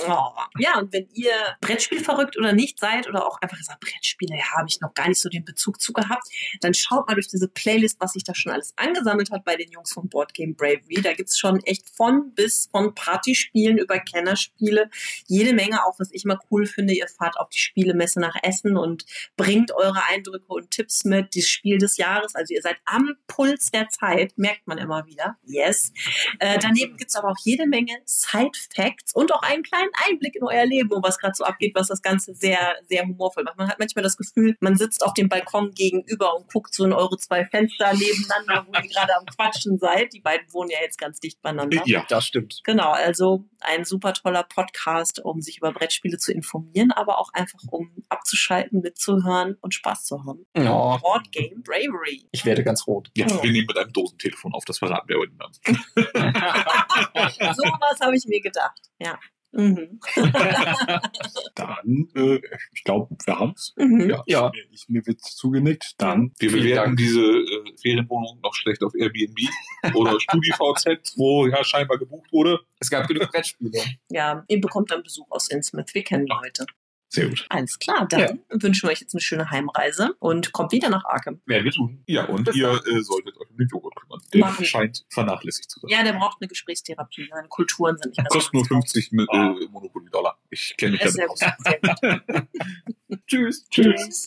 Oh. Ja, und wenn ihr Brettspiel verrückt oder nicht seid oder auch einfach gesagt, Brettspiele, ja, habe ich noch gar nicht so den Bezug zu gehabt, dann schaut mal durch diese Playlist, was sich da schon alles angesammelt hat bei den Jungs von Board Game Bravery. Da gibt's schon echt von bis von Partyspielen über Kennerspiele jede Menge, auch was ich mal cool finde. Ihr fahrt auf die Spielemesse nach Essen und bringt eure Eindrücke und Tipps mit. Das Spiel des Jahres, also ihr seid am Puls der Zeit, merkt man immer wieder. Yes. Äh, daneben gibt's aber auch jede Menge Side-Facts und auch einen kleinen Einblick in euer Leben und was gerade so abgeht, was das Ganze sehr, sehr humorvoll macht. Man hat manchmal das Gefühl, man sitzt auf dem Balkon gegenüber und guckt so in eure zwei Fenster nebeneinander, wo ihr gerade am Quatschen seid. Die beiden wohnen ja jetzt ganz dicht beieinander. Ja. Das stimmt. Genau, also ein super toller Podcast, um sich über Brettspiele zu informieren, aber auch einfach um abzuschalten, mitzuhören und Spaß zu haben. Oh, Board Game Bravery. ich werde ganz rot. Ja, Oh. wir nehmen mit einem Dosentelefon auf, das verraten wir heute Abend. so was habe ich mir gedacht. Ja. Mhm. Dann, äh, ich glaube, wir haben's. Mhm. Ja. Ja, Ich, mir wird zugenickt. Dann Wir bewerten diese äh, Ferienwohnung noch schlecht auf Airbnb oder StudiVZ, wo ja scheinbar gebucht wurde. es gab genug Brettspiele. Ja, ihr bekommt dann Besuch aus Innsmouth. Wir kennen Leute. Sehr gut. Alles klar, dann wünschen wir euch jetzt eine schöne Heimreise und kommt wieder nach Arkham. Werden wir tun. Ja, und Bis ihr äh, solltet euch um den Joghurt kümmern. Der Machen. scheint vernachlässigt zu sein. Ja, der braucht eine Gesprächstherapie. Seine Kulturen sind nicht mehr so Kostet nur ganz 50 mit, äh, Monopoly-Dollar. Ich kenne mich damit aus. gut. Tschüss. Tschüss.